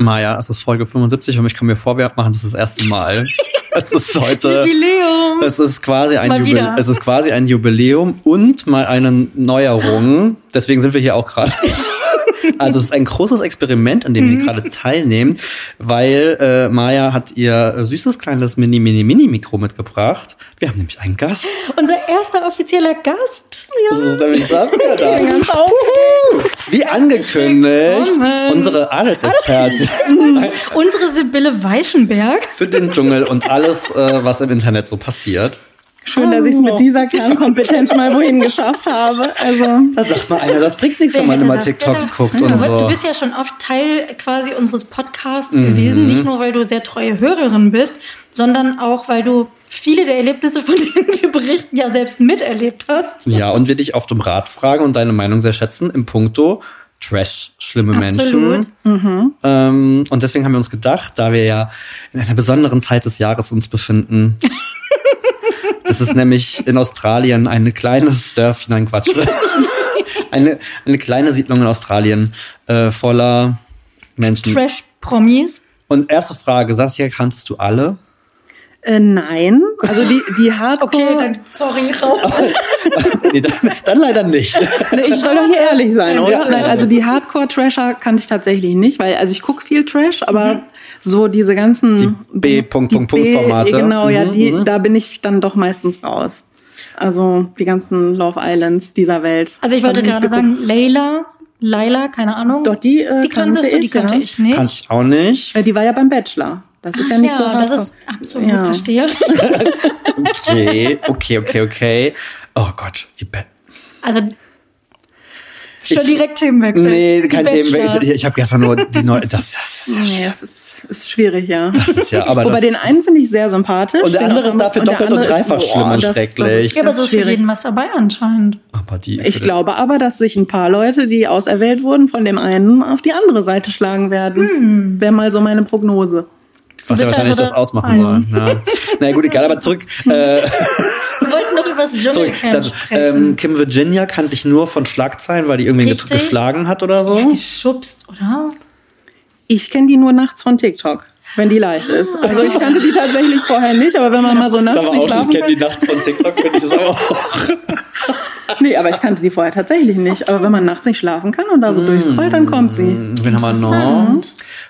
Maja, es ist Folge 75 und ich kann mir vor, wir machen das das erste Mal. Es ist heute. Jubiläum. Es ist quasi ein Jubiläum. Es ist quasi ein Jubiläum und mal eine Neuerung. Deswegen sind wir hier auch gerade. Also es ist ein großes Experiment, an dem Mhm. wir gerade teilnehmen, weil äh, Maja hat ihr äh, süßes kleines Mini Mini Mini Mikro mitgebracht. Wir haben nämlich einen Gast. Unser erster offizieller Gast. Das ist nämlich Saskia da. Ja. Wie angekündigt, unsere Adelsexpertin Unsere Sibylle Weichenberg. für den Dschungel und alles, äh, was im Internet so passiert. Schön, dass ich es mit dieser Kernkompetenz mal wohin geschafft habe. Also Da sagt mal einer, das bringt nichts, Wer wenn man immer TikToks gedacht? guckt Ja, und so. Du bist ja schon oft Teil quasi unseres Podcasts Mhm. gewesen, nicht nur weil du sehr treue Hörerin bist, sondern auch weil du viele der Erlebnisse, von denen wir berichten, ja selbst miterlebt hast. Ja, und wir dich oft um Rat fragen und deine Meinung sehr schätzen im Punkto Trash, schlimme Absolut. Menschen. Ähm, und deswegen haben wir uns gedacht, da wir ja in einer besonderen Zeit des Jahres uns befinden, das ist nämlich in Australien ein kleines Dörfchen, nein Quatsch, eine, eine kleine Siedlung in Australien äh, voller Menschen. Trash-Promis. Und erste Frage, Saskia, kanntest du alle? Äh, nein, also die die Hardcore. Okay, dann sorry, raus. nee, dann, dann leider nicht. Nee, ich soll doch hier ehrlich sein, oder? Ja. Nein, also die Hardcore-Trasher kannte ich tatsächlich nicht, weil also ich gucke viel Trash, aber so diese ganzen Die B- Punkt, die Punkt, Punkt Formate. Genau, ja, Mhm, die mhm. da bin ich dann doch meistens raus. Also die ganzen Love Islands dieser Welt. Also ich wollte gerade sagen, Leila, Laila, keine Ahnung. Doch, die, äh, die kanntest kannte du, die ich, kannte ja. ich nicht. Kannte ich auch nicht. Äh, Die war ja beim Bachelor. Das ist Ach ja nicht so das ist absolut, Ja. verstehe. Okay, okay, okay, okay. Oh Gott, die Be Also Ich- schon direkt Themenwechsel. Nee, Die kein. Thema. Ich, ich habe gestern nur die neue. Das, das, das, Nee, es ist, ist schwierig, ja. das ist ja. Aber Wobei das, den einen finde ich sehr sympathisch. Und der den andere ist dafür doppelt und andere ist- dreifach schlimm und das- das schrecklich. ist Ja, aber so ist für jeden was dabei anscheinend. aber die. Ich glaube aber, dass sich ein paar Leute, die auserwählt wurden, von dem einen auf die andere Seite schlagen werden. Wäre mal so meine Prognose. Was ja wahrscheinlich also das da- ausmachen soll. Ja. Na ja, gut, egal, aber zurück. Äh, Wir wollten doch über das zurück. Dschungelcamp Dann, sprechen. ähm, Kim Virginia kannte ich nur von Schlagzeilen, weil die irgendwie Richtig. geschlagen hat oder so. ja, geschubst, oder? Ich kenne die nur nachts von TikTok, wenn die live ist. Also ich kannte die tatsächlich vorher nicht, aber wenn man mal so nachts nicht auch, ich schlafen kenne die nachts von TikTok, finde ich das aber auch. Nee, aber ich kannte die vorher tatsächlich nicht. Aber wenn man nachts nicht schlafen kann und da so durchscrollt, dann kommt sie. Wen haben wir noch?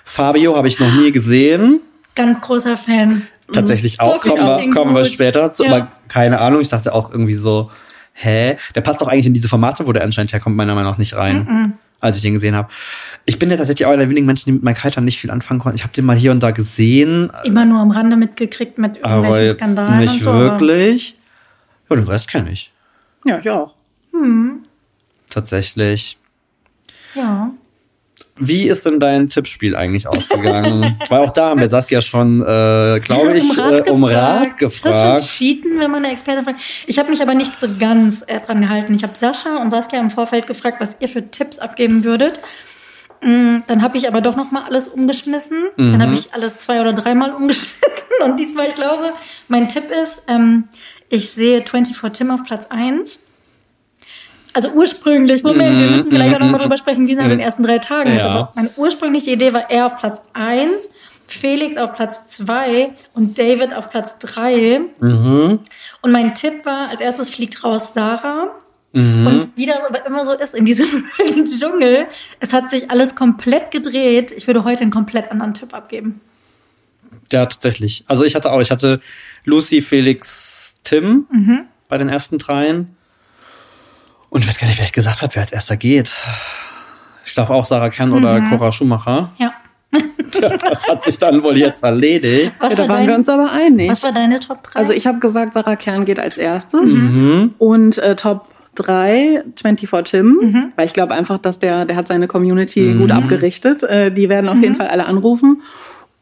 Fabio habe ich noch nie gesehen. Ganz großer Fan. Tatsächlich auch. Wirklich Kommen auch wir, kommen wir später zu. Ja. Aber keine Ahnung. Ich dachte auch irgendwie so, hä? Der passt doch eigentlich in diese Formate, wo der anscheinend herkommt, meiner Meinung nach nicht rein. Als ich den gesehen habe. Ich bin ja tatsächlich auch einer der wenigen Menschen, die mit Mike Heiter nicht viel anfangen konnten. Ich habe den mal hier und da gesehen, Immer nur am Rande mitgekriegt mit aber irgendwelchen jetzt Skandalen nicht und so. wirklich. Ja, den Rest kenne ich. Ja, ich auch. Tatsächlich. Aber, ja. Wie ist denn dein Tippspiel eigentlich ausgegangen? Weil auch da haben wir Saskia schon, äh, glaube ich, äh, um Rat Ist das gefragt. schon Cheaten, wenn man eine Expertin fragt? Ich habe mich aber nicht so ganz äh, dran gehalten. Ich habe Sascha und Saskia im Vorfeld gefragt, was ihr für Tipps abgeben würdet. Mm, Dann habe ich aber doch noch mal alles umgeschmissen. Dann Mhm. habe ich alles zwei oder dreimal umgeschmissen. Und diesmal, ich glaube, mein Tipp ist, ähm, ich sehe 24 Tim auf Platz 1. Also ursprünglich, Moment, wir müssen vielleicht auch noch mal drüber sprechen, wie es nach den ersten drei Tagen ist. Mhm. Ja. Aber meine ursprüngliche Idee war er auf Platz 1, Felix auf Platz 2 und David auf Platz 3. Mhm. Und mein Tipp war, als erstes fliegt raus Sarah. Mhm. Und wie das aber immer so ist in diesem Dschungel, es hat sich alles komplett gedreht. Ich würde heute einen komplett anderen Tipp abgeben. Ja, tatsächlich. Also ich hatte auch, ich hatte Lucy, Felix, Tim Mhm. bei den ersten dreien. Und ich weiß gar nicht, wer ich gesagt habe, wer als erster geht. Ich glaube auch Sarah Kern oder Mhm. Cora Schumacher. Ja. Tja, das hat sich dann wohl jetzt erledigt. Was, Ja, da waren wir dein, uns aber einig. was war deine Top 3? Also ich habe gesagt, Sarah Kern geht als erstes. Mhm. Und äh, Top 3, 24 Tim. Mhm. Weil ich glaube einfach, dass der, der hat seine Community Mhm. gut abgerichtet. Äh, die werden auf Mhm. jeden Fall alle anrufen.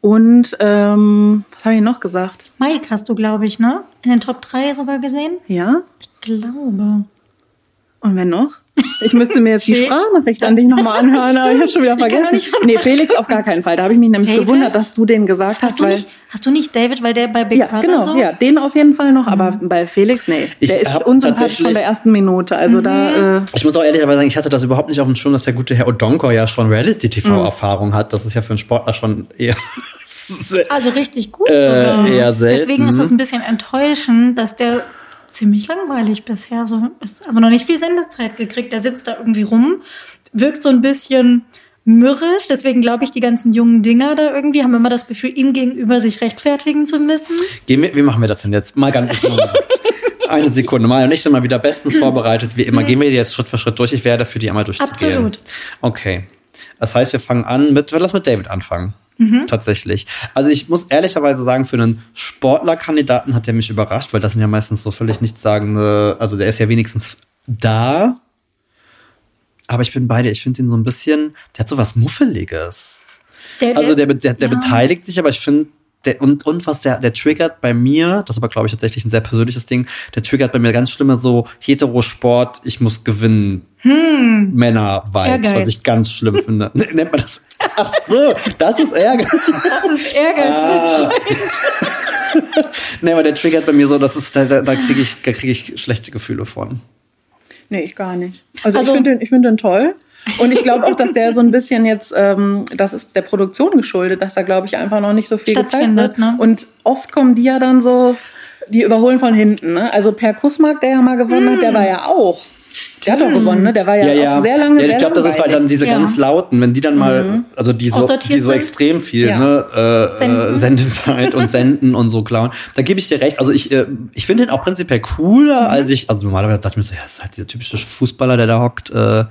Und ähm, was habe ich noch gesagt? Mike hast du, glaube ich, ne? In den Top 3 sogar gesehen? Ja? Ich glaube. Und wer noch? Ich müsste mir jetzt die Sprachnachricht an dich nochmal anhören, aber ich habe schon wieder vergessen. nee, Felix auf gar keinen Fall. Da habe ich mich nämlich David? gewundert, dass du den gesagt hast, Hast du, weil. nicht, hast du nicht David, weil der bei Big Ja, Brother genau, so? ja, den auf jeden Fall noch, aber bei Felix, nee. Ich der ist unsympathisch von der ersten Minute. Also da, äh, Ich muss auch ehrlicherweise sagen, ich hatte das überhaupt nicht auf dem Schirm, dass der gute Herr Odonkor ja schon Reality-TV-Erfahrung hat. Das ist ja für einen Sportler schon eher. Also richtig gut Äh, sogar. eher selten. Deswegen ist das ein bisschen enttäuschend, dass der ziemlich langweilig bisher so ist. Also noch nicht viel Sendezeit gekriegt. Der sitzt da irgendwie rum, wirkt so ein bisschen mürrisch. Deswegen glaube ich, die ganzen jungen Dinger da irgendwie haben immer das Gefühl, ihm gegenüber sich rechtfertigen zu müssen. Gehen wir, wie machen wir das denn jetzt? Mal ganz eine Sekunde. Mal und ich bin mal wieder bestens vorbereitet. Wie immer gehen wir jetzt Schritt für Schritt durch. Ich werde für die einmal durchzugehen. Absolut. Okay. Das heißt, wir fangen an mit, lass mit David anfangen. Tatsächlich. Also ich muss ehrlicherweise sagen, für einen Sportlerkandidaten hat der mich überrascht, weil das sind ja meistens so völlig nichtssagende, also der ist ja wenigstens da. Aber ich bin bei dir. Ich finde ihn so ein bisschen, der hat so was Muffeliges. Der, Also der, der, der ja. beteiligt sich, aber ich finde, der, und, und was der, der triggert bei mir, das ist aber, glaube ich, tatsächlich ein sehr persönliches Ding, der triggert bei mir ganz schlimme so Heterosport, ich muss gewinnen, Männer-Vibes, Ehrgeiz. was ich ganz schlimm finde. Nennt man das? Ach so, das ist Ehrgeiz. Das ist Ehrgeiz. Ah. nee, aber der triggert bei mir so, das ist, da, da, kriege ich, da krieg ich schlechte Gefühle von. nee, ich gar nicht. Also, Also- ich finde den, ich finde den toll. Und ich glaube auch, dass der so ein bisschen jetzt, ähm, das ist der Produktion geschuldet, dass da, glaube ich, einfach noch nicht so viel gezeigt wird. ne? Und oft kommen die ja dann so, die überholen von hinten. Ne? Also Per Kusmark, der ja mal gewonnen hat, der war ja auch. Der hat doch gewonnen, ne? Der war ja, auch sehr lange Ja, ich glaube, das ist, weil dann diese Ja. ganz lauten, wenn die dann mal, also die so, die so extrem viel, Ja. ne, äh, äh, Senden. Sendezeit und Senden und so klauen. Da gebe ich dir recht. Also ich, äh, ich finde den auch prinzipiell cooler, Mhm. als ich, also normalerweise dachte ich mir so, ja, das ist halt dieser typische Fußballer, der da hockt, äh,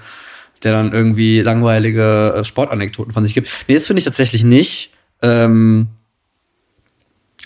der dann irgendwie langweilige äh, Sportanekdoten von sich gibt. Nee, das finde ich tatsächlich nicht. Ähm,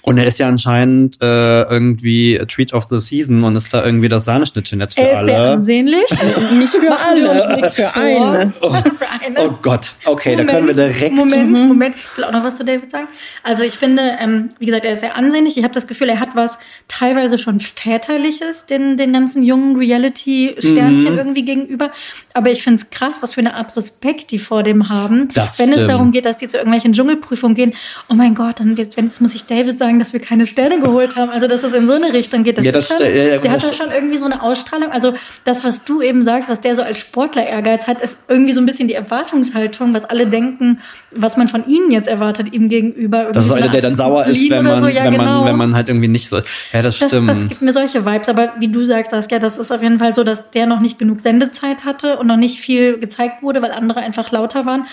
und er ist ja anscheinend äh, irgendwie a Treat of the Season und ist da irgendwie das Sahneschnittchen jetzt für Er ist alle. sehr ansehnlich. Nicht für alle, nichts für eine. für eine. Oh Gott, okay, da können wir direkt. Moment, Moment. Ich will auch noch was zu David sagen. Also ich finde, ähm, wie gesagt, er ist sehr ansehnlich. Ich habe das Gefühl, er hat was teilweise schon väterliches den, den ganzen jungen Reality-Sternchen Mhm. irgendwie gegenüber. Aber ich finde es krass, was für eine Art Respekt die vor dem haben. Das wenn es stimmt. darum geht, dass die zu irgendwelchen Dschungelprüfungen gehen. Oh mein Gott, dann jetzt, wenn, jetzt muss ich David sagen, dass wir keine Sterne geholt haben. Also dass es in so eine Richtung geht. Das Ja, ist das schon, ja, ja, der hat da schon irgendwie so eine Ausstrahlung. Also das, was du eben sagst, was der so als Sportler Ehrgeiz hat, ist irgendwie so ein bisschen die Erwartungshaltung, was alle denken, was man von ihnen jetzt erwartet, ihm gegenüber. Das ist so einer, eine der dann sauer ist, wenn man, so. Ja, wenn, genau. man, wenn man halt irgendwie nicht so. Ja, das das, stimmt. das gibt mir solche Vibes. Aber wie du sagst, Saskia, das ist auf jeden Fall so, dass der noch nicht genug Sendezeit hatte und noch nicht viel gezeigt wurde, weil andere einfach lauter waren.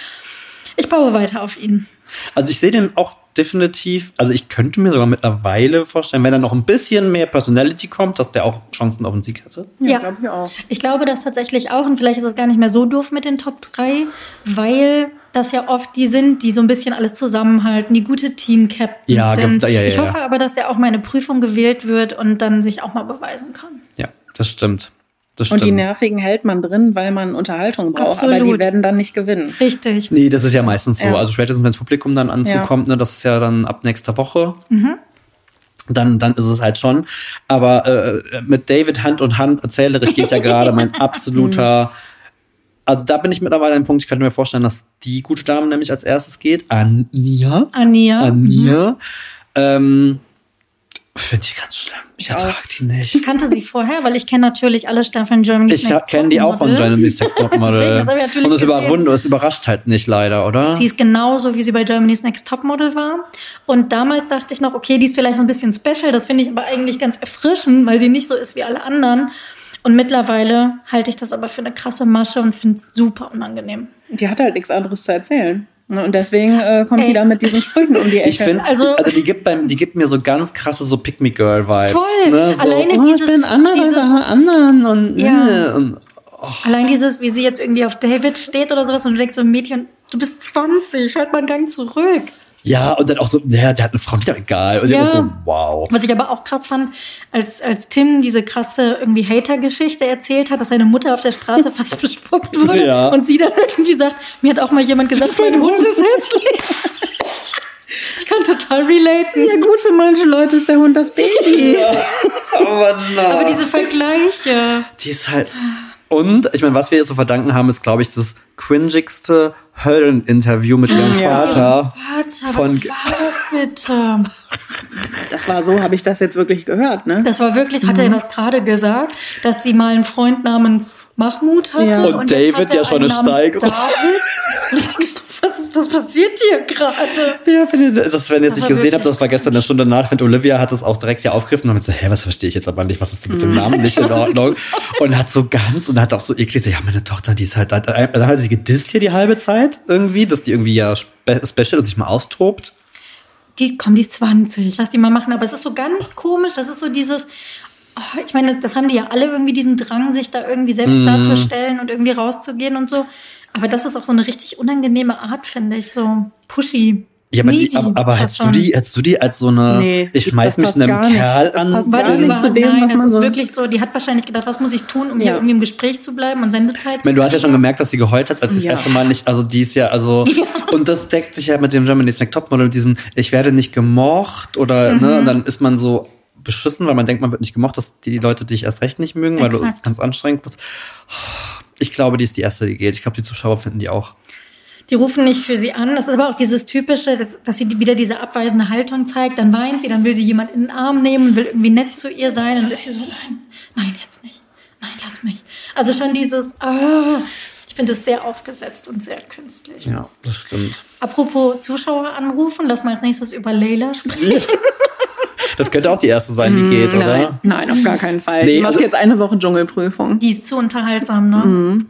Ich baue weiter auf ihn. also ich sehe den auch definitiv, also ich könnte mir sogar mittlerweile vorstellen, wenn da noch ein bisschen mehr Personality kommt, dass der auch Chancen auf den Sieg hätte. Ja, glaube ich auch. Ich glaube das tatsächlich auch. Und vielleicht ist es gar nicht mehr so doof mit den Top 3, weil das ja oft die sind, die so ein bisschen alles zusammenhalten, die gute Team-Captains Ja, sind. ja, ja, ich ja. hoffe aber, dass der auch meine Prüfung gewählt wird und dann sich auch mal beweisen kann. Ja, das stimmt. Das Und die. Nervigen hält man drin, weil man Unterhaltung braucht, aber die Absolut. werden dann nicht gewinnen. Richtig. Nee, das ist ja meistens so. Ja. Also spätestens, wenn das Publikum dann anzukommt, ne, das ist ja dann ab nächster Woche. Mhm. Dann, dann ist es halt schon. Aber äh, mit David Hand und Hand erzählerisch geht ja gerade mein absoluter. Also da bin ich mittlerweile an einem Punkt, ich könnte mir vorstellen, dass die gute Dame nämlich als erstes geht. Anja. Ania. Anja. Ähm, Finde ich ganz schlimm. Ich ertrage die nicht. Ich kannte sie vorher, weil ich kenne natürlich alle Staffeln Germany's Ich Next kenne die auch von. Germany's Next Deswegen, Topmodel. das ich natürlich Und es gesehen. überwunder, es überrascht halt nicht leider, oder? Sie ist genauso, wie sie bei Germany's Next Topmodel war. Und damals dachte ich noch, okay, die ist vielleicht ein bisschen special. Das finde ich aber eigentlich ganz erfrischend, weil sie nicht so ist wie alle anderen. Und mittlerweile halte ich das aber für eine krasse Masche und finde es super unangenehm. Die hat halt nichts anderes zu erzählen. Ne, Und deswegen äh, kommt Ey. die da mit diesen Sprüchen um die Ecke. Ich finde, also, Also- die gibt beim, die gibt mir so ganz krasse so Pick Me Girl Vibes. Voll. Ne? So, Alleine oh, dieses- ich bin anders dieses- als alle anderen und, Ja. ne, und Allein dieses, wie sie jetzt irgendwie auf David steht oder sowas und du denkst so, Mädchen, du bist 20, halt mal einen Gang zurück. Ja und dann auch so, ja, der hat eine Frau, ist ja egal. Und Ja. ja. so, wow. Was ich aber auch krass fand, als, als Tim diese krasse irgendwie Hater-Geschichte erzählt hat, dass seine Mutter auf der Straße fast bespuckt wurde Ja. und sie dann irgendwie sagt, mir hat auch mal jemand gesagt, mein Hund ist hässlich. Ich kann total relaten. ja gut, für manche Leute ist der Hund das Baby. Aber na. Aber diese Vergleiche. die ist halt, Und ich meine, was wir ihr zu verdanken haben, ist, glaube ich, das cringigste Höllen-Interview mit ihrem Ja, Vater. Vater, Von- was war das bitte? Das war so, habe ich das jetzt wirklich gehört, ne? Das war wirklich, hat er das gerade gesagt, dass sie mal einen Freund namens Mahmoud hatte. Ja. Und jetzt David hat er ja schon einen eine Steigerung. Und was, was passiert hier gerade? Ja, wenn ihr das, wenn ihr es Das nicht gesehen habt, das war gestern eine Stunde nach. Ich finde, Olivia hat es auch direkt hier aufgegriffen und hat so, hä, was verstehe ich jetzt aber nicht, was ist mit dem Namen nicht in Ordnung? Und hat so ganz und hat auch so eklig so, ja, meine Tochter, die ist halt, dann hat sie gedisst hier die halbe Zeit irgendwie, dass die irgendwie ja spe special und sich mal austobt. Die, komm, die ist 20, lass die mal machen. Aber es ist so ganz komisch, das ist so dieses, oh, ich meine, das haben die ja alle irgendwie diesen Drang, sich da irgendwie selbst darzustellen und irgendwie rauszugehen und so. Aber das ist auf so eine richtig unangenehme Art, finde ich, so pushy. Ja, aber, die, aber, aber hättest du die, hättest du die als so eine, Nee, ich das schmeiß mich einem. Kerl Das an. passt nicht zu dem, nein, was das ist so- wirklich so, die hat wahrscheinlich gedacht, was muss ich tun, um hier Ja. irgendwie im Gespräch zu bleiben und Sendezeit zu du hast ja schon gemerkt, dass sie geheult hat, als sie Ja. das erste Mal nicht, also die ist ja, also, und das deckt sich ja mit dem Germany's Next Topmodel, mit diesem, ich werde nicht gemocht oder, Mhm. ne, und dann ist man so beschissen, weil man denkt, man wird nicht gemocht, dass die Leute dich erst recht nicht mögen, weil du Exakt. ganz anstrengend bist. Ich glaube, die ist die erste, die geht. Ich glaube, die Zuschauer finden die auch. Die rufen nicht für sie an. Das ist aber auch dieses typische, dass, dass sie wieder diese abweisende Haltung zeigt. Dann weint sie, dann will sie jemand in den Arm nehmen und will irgendwie nett zu ihr sein. Und dann ist sie so, nein, nein, jetzt nicht. Nein, lass mich. Also schon dieses, ah, ich finde es sehr aufgesetzt und sehr künstlich. Ja, das stimmt. Apropos Zuschauer anrufen, lass mal als nächstes über Leila sprechen. Das könnte auch die erste sein, die geht, oder? Nein, nein, auf gar keinen Fall. Nee, die macht also- jetzt eine Woche Dschungelprüfung. Die ist zu unterhaltsam, ne?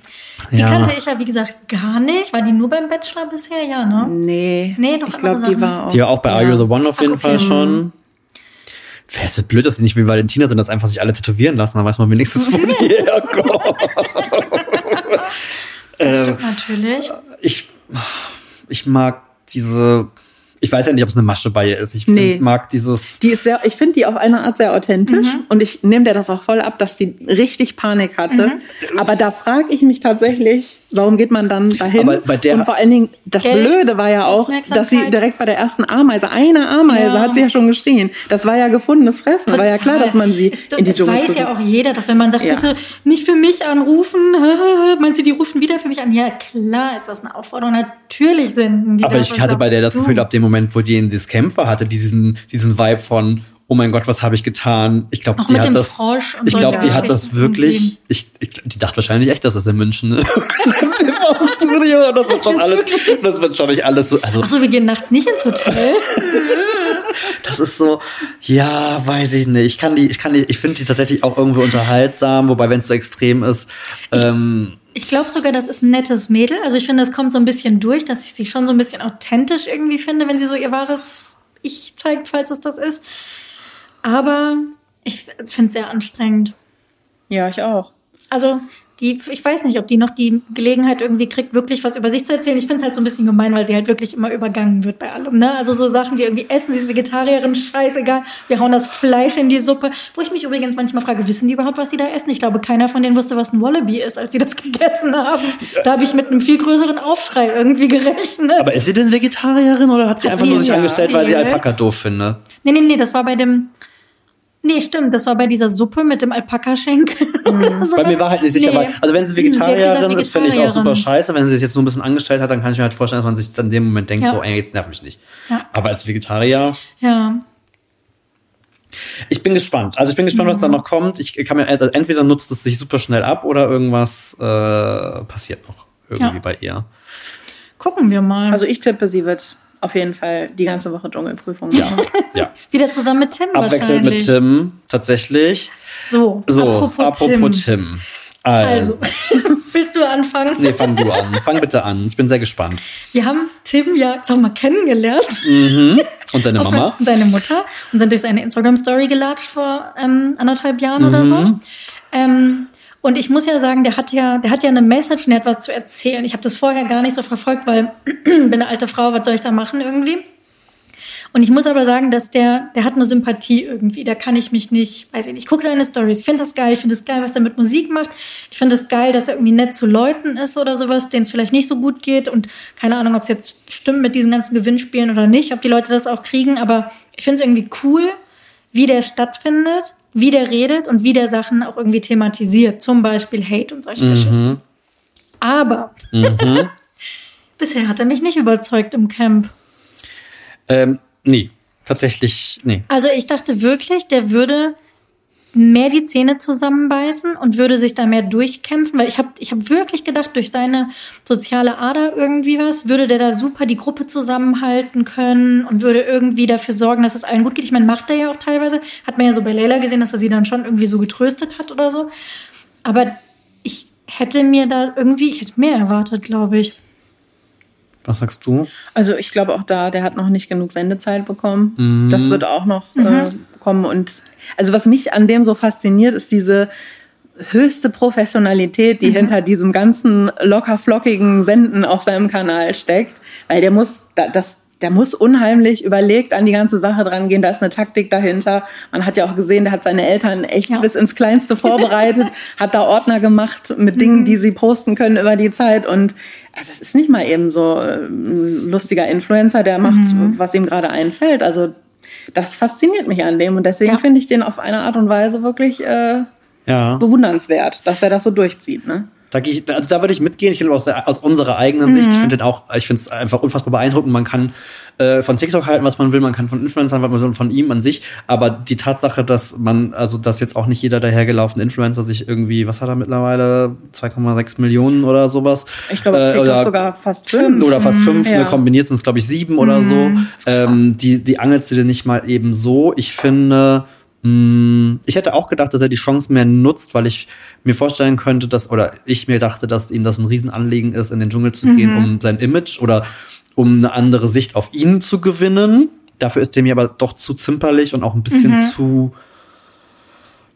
Die Ja. kannte ich ja, wie gesagt, gar nicht. War die nur beim Bachelor bisher? Ja, ne? Nee, Nee, noch ich glaube, andere die Sachen. war auch. Die war auch bei Are You the One auf jeden Ach, okay. Fall schon. Wäre es blöd, dass sie nicht wie Valentina sind, dass einfach sich alle tätowieren lassen, dann weiß man wenigstens, wo die herkommen. ähm, Natürlich. ich, ich mag diese, ich weiß ja nicht, ob es eine Masche bei ihr ist. Ich Nee. find, mag dieses, Die ist sehr, ich finde die auf eine Art sehr authentisch und ich nehme der das auch voll ab, dass die richtig Panik hatte. Aber da frage ich mich tatsächlich, warum geht man dann dahin? Aber bei der- und vor allen Dingen, das Geld, Blöde war ja auch, dass sie direkt bei der ersten Ameise, eine Ameise, Ja. hat sie ja schon geschrien. Das war ja gefundenes Fressen. War ja klar, dass man sie es, in die Dschungel weiß ja auch jeder, dass wenn man sagt, Ja. bitte nicht für mich anrufen, meinst du, die rufen wieder für mich an? Ja, klar ist das eine Aufforderung. Natürlich senden die aber das. ich hatte bei der das Gefühl, ab dem Moment, wo die in das Kämpfer hatte, diesen, diesen Vibe von, oh mein Gott, was habe ich getan? Ich glaube, die hat das, und ich glaube, ja. die hat das wirklich, ich, ich, die dachte wahrscheinlich echt, dass es in München ist. Im TV-Studio, das wird schon alles, das wird schon nicht alles so, also Ach so, wir gehen nachts nicht ins Hotel. Das ist so, ja, weiß ich nicht. Ich kann die, ich kann die, ich finde die tatsächlich auch irgendwo unterhaltsam, wobei, wenn es so extrem ist, ähm, Ich glaube sogar, das ist ein nettes Mädel. Also ich finde, das kommt so ein bisschen durch, dass ich sie schon so ein bisschen authentisch irgendwie finde, wenn sie so ihr wahres Ich zeigt, falls es das ist. Aber ich finde es sehr anstrengend. Ja, ich auch. Also die, ich weiß nicht, ob die noch die Gelegenheit irgendwie kriegt, wirklich was über sich zu erzählen. Ich finde es halt so ein bisschen gemein, weil sie halt wirklich immer übergangen wird bei allem. Ne? Also so Sachen wie irgendwie essen, sie ist Vegetarierin, scheißegal, wir hauen das Fleisch in die Suppe. Wo ich mich übrigens manchmal frage, wissen die überhaupt, was sie da essen? Ich glaube, keiner von denen wusste, was ein Wallaby ist, als sie das gegessen haben. Da habe ich mit einem viel größeren Aufschrei irgendwie gerechnet. aber ist sie denn Vegetarierin oder hat sie Hat einfach sie nur sich ja angestellt, weil sie. Alpaka doof findet? Nee, nee, nee, das war bei dem. Nee, stimmt, das war bei dieser Suppe mit dem Alpaka-Schenkel. oder Bei mir war halt nicht sicher, Nee. weil, also wenn sie Hm, Vegetarierin gesagt, ist, finde ich es auch super scheiße. Wenn sie sich jetzt nur ein bisschen angestellt hat, dann kann ich mir halt vorstellen, dass man sich dann in dem Moment denkt, Ja. so, ey, jetzt nerv mich nicht. Ja. Aber als Vegetarier, Ja. ich bin gespannt. Also ich bin gespannt, was Mhm. da noch kommt. Ich kann mir, entweder nutzt es sich super schnell ab oder irgendwas äh, passiert noch irgendwie Ja. bei ihr. Gucken wir mal. Also ich tippe, sie wird auf jeden Fall die ganze Woche Dschungelprüfung Ja, machen. ja. Wieder zusammen mit Tim Abwechselnd mit. Tim, tatsächlich. So, So, apropos, apropos, Tim. Tim. Also, Also, willst du anfangen? nee, fang du an. Fang bitte an. Ich bin sehr gespannt. Wir haben Tim ja, sag mal, kennengelernt. Und seine Mama? Und seine Mutter. Und sind durch seine Instagram-Story gelatscht vor ähm, anderthalb Jahren oder Mhm. so. Ähm, und ich muss ja sagen, der hat ja, der hat ja eine Message und der hat was zu erzählen. Ich habe das vorher gar nicht so verfolgt, weil bin eine alte Frau, was soll ich da machen irgendwie? Und ich muss aber sagen, dass der, der hat eine Sympathie irgendwie. Da kann ich mich nicht, weiß ich nicht, ich gucke seine Stories. Ich finde das geil. Ich finde es geil, was er mit Musik macht. Ich finde es geil, dass er irgendwie nett zu Leuten ist oder sowas, denen es vielleicht nicht so gut geht. Und keine Ahnung, ob es jetzt stimmt mit diesen ganzen Gewinnspielen oder nicht, ob die Leute das auch kriegen. Aber ich finde es irgendwie cool, wie der stattfindet. Wie der redet und wie der Sachen auch irgendwie thematisiert. Zum Beispiel Hate und solche Mhm. Geschichten. Aber bisher hat er mich nicht überzeugt im Camp. Ähm, nee, tatsächlich, nee. Also ich dachte wirklich, der würde mehr die Zähne zusammenbeißen und würde sich da mehr durchkämpfen, weil ich habe ich hab wirklich gedacht, durch seine soziale Ader irgendwie was, würde der da super die Gruppe zusammenhalten können und würde irgendwie dafür sorgen, dass es allen gut geht. Ich meine, macht er ja auch teilweise. Hat man ja so bei Leila gesehen, dass er sie dann schon irgendwie so getröstet hat oder so. Aber ich hätte mir da irgendwie, ich hätte mehr erwartet, glaube ich. Was sagst du? Also ich glaube auch da, der hat noch nicht genug Sendezeit bekommen. Mhm. Das wird auch noch äh, kommen. Und also was mich an dem so fasziniert, ist diese höchste Professionalität, die hinter diesem ganzen locker flockigen Senden auf seinem Kanal steckt. Weil der muss, da- das, der muss unheimlich überlegt an die ganze Sache dran gehen. Da ist eine Taktik dahinter. Man hat ja auch gesehen, der hat seine Eltern echt Ja. bis ins Kleinste vorbereitet, hat da Ordner gemacht mit Dingen, die sie posten können über die Zeit. Und also es ist nicht mal eben so äh, ein lustiger Influencer, der macht, was ihm gerade einfällt. Also das fasziniert mich an dem und deswegen Ja. finde ich den auf eine Art und Weise wirklich äh, Ja. bewundernswert, dass er das so durchzieht. Ne? Da, gehe ich, also da würde ich mitgehen. Ich finde aus, der, aus unserer eigenen Sicht, ich finde den auch, ich finde es einfach unfassbar beeindruckend. Man kann äh, von TikTok halten, was man will, man kann von Influencern, was man will, von ihm an sich. Aber die Tatsache, dass man, also dass jetzt auch nicht jeder dahergelaufene Influencer sich irgendwie, was hat er mittlerweile, 2,6 Millionen oder sowas. Ich glaube, Äh, oder- sogar fast fünf. oder fast fünf, Ja. ne, kombiniert sind es, glaube ich, sieben oder so. Ähm, die, die angelst du dir nicht mal eben so. Ich finde, ich hätte auch gedacht, dass er die Chance mehr nutzt, weil ich mir vorstellen könnte, dass, oder ich mir dachte, dass ihm das ein Riesenanliegen ist, in den Dschungel zu gehen, um sein Image oder um eine andere Sicht auf ihn zu gewinnen. Dafür ist er mir aber doch zu zimperlich und auch ein bisschen zu,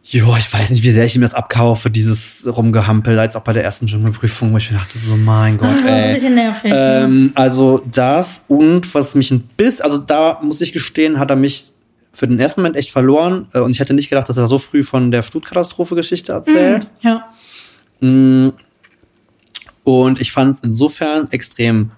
Jo, ich weiß nicht, wie sehr ich ihm das abkaufe, dieses Rumgehampel, als auch bei der ersten Dschungelprüfung, wo ich mir dachte, so mein Gott, Ah, ey. ein bisschen nervig. Ähm, also das und was mich ein bisschen, also da muss ich gestehen, hat er mich für den ersten Moment echt verloren äh, und ich hätte nicht gedacht, dass er so früh von der Flutkatastrophe-Geschichte erzählt. ja. Und ich fand es insofern extrem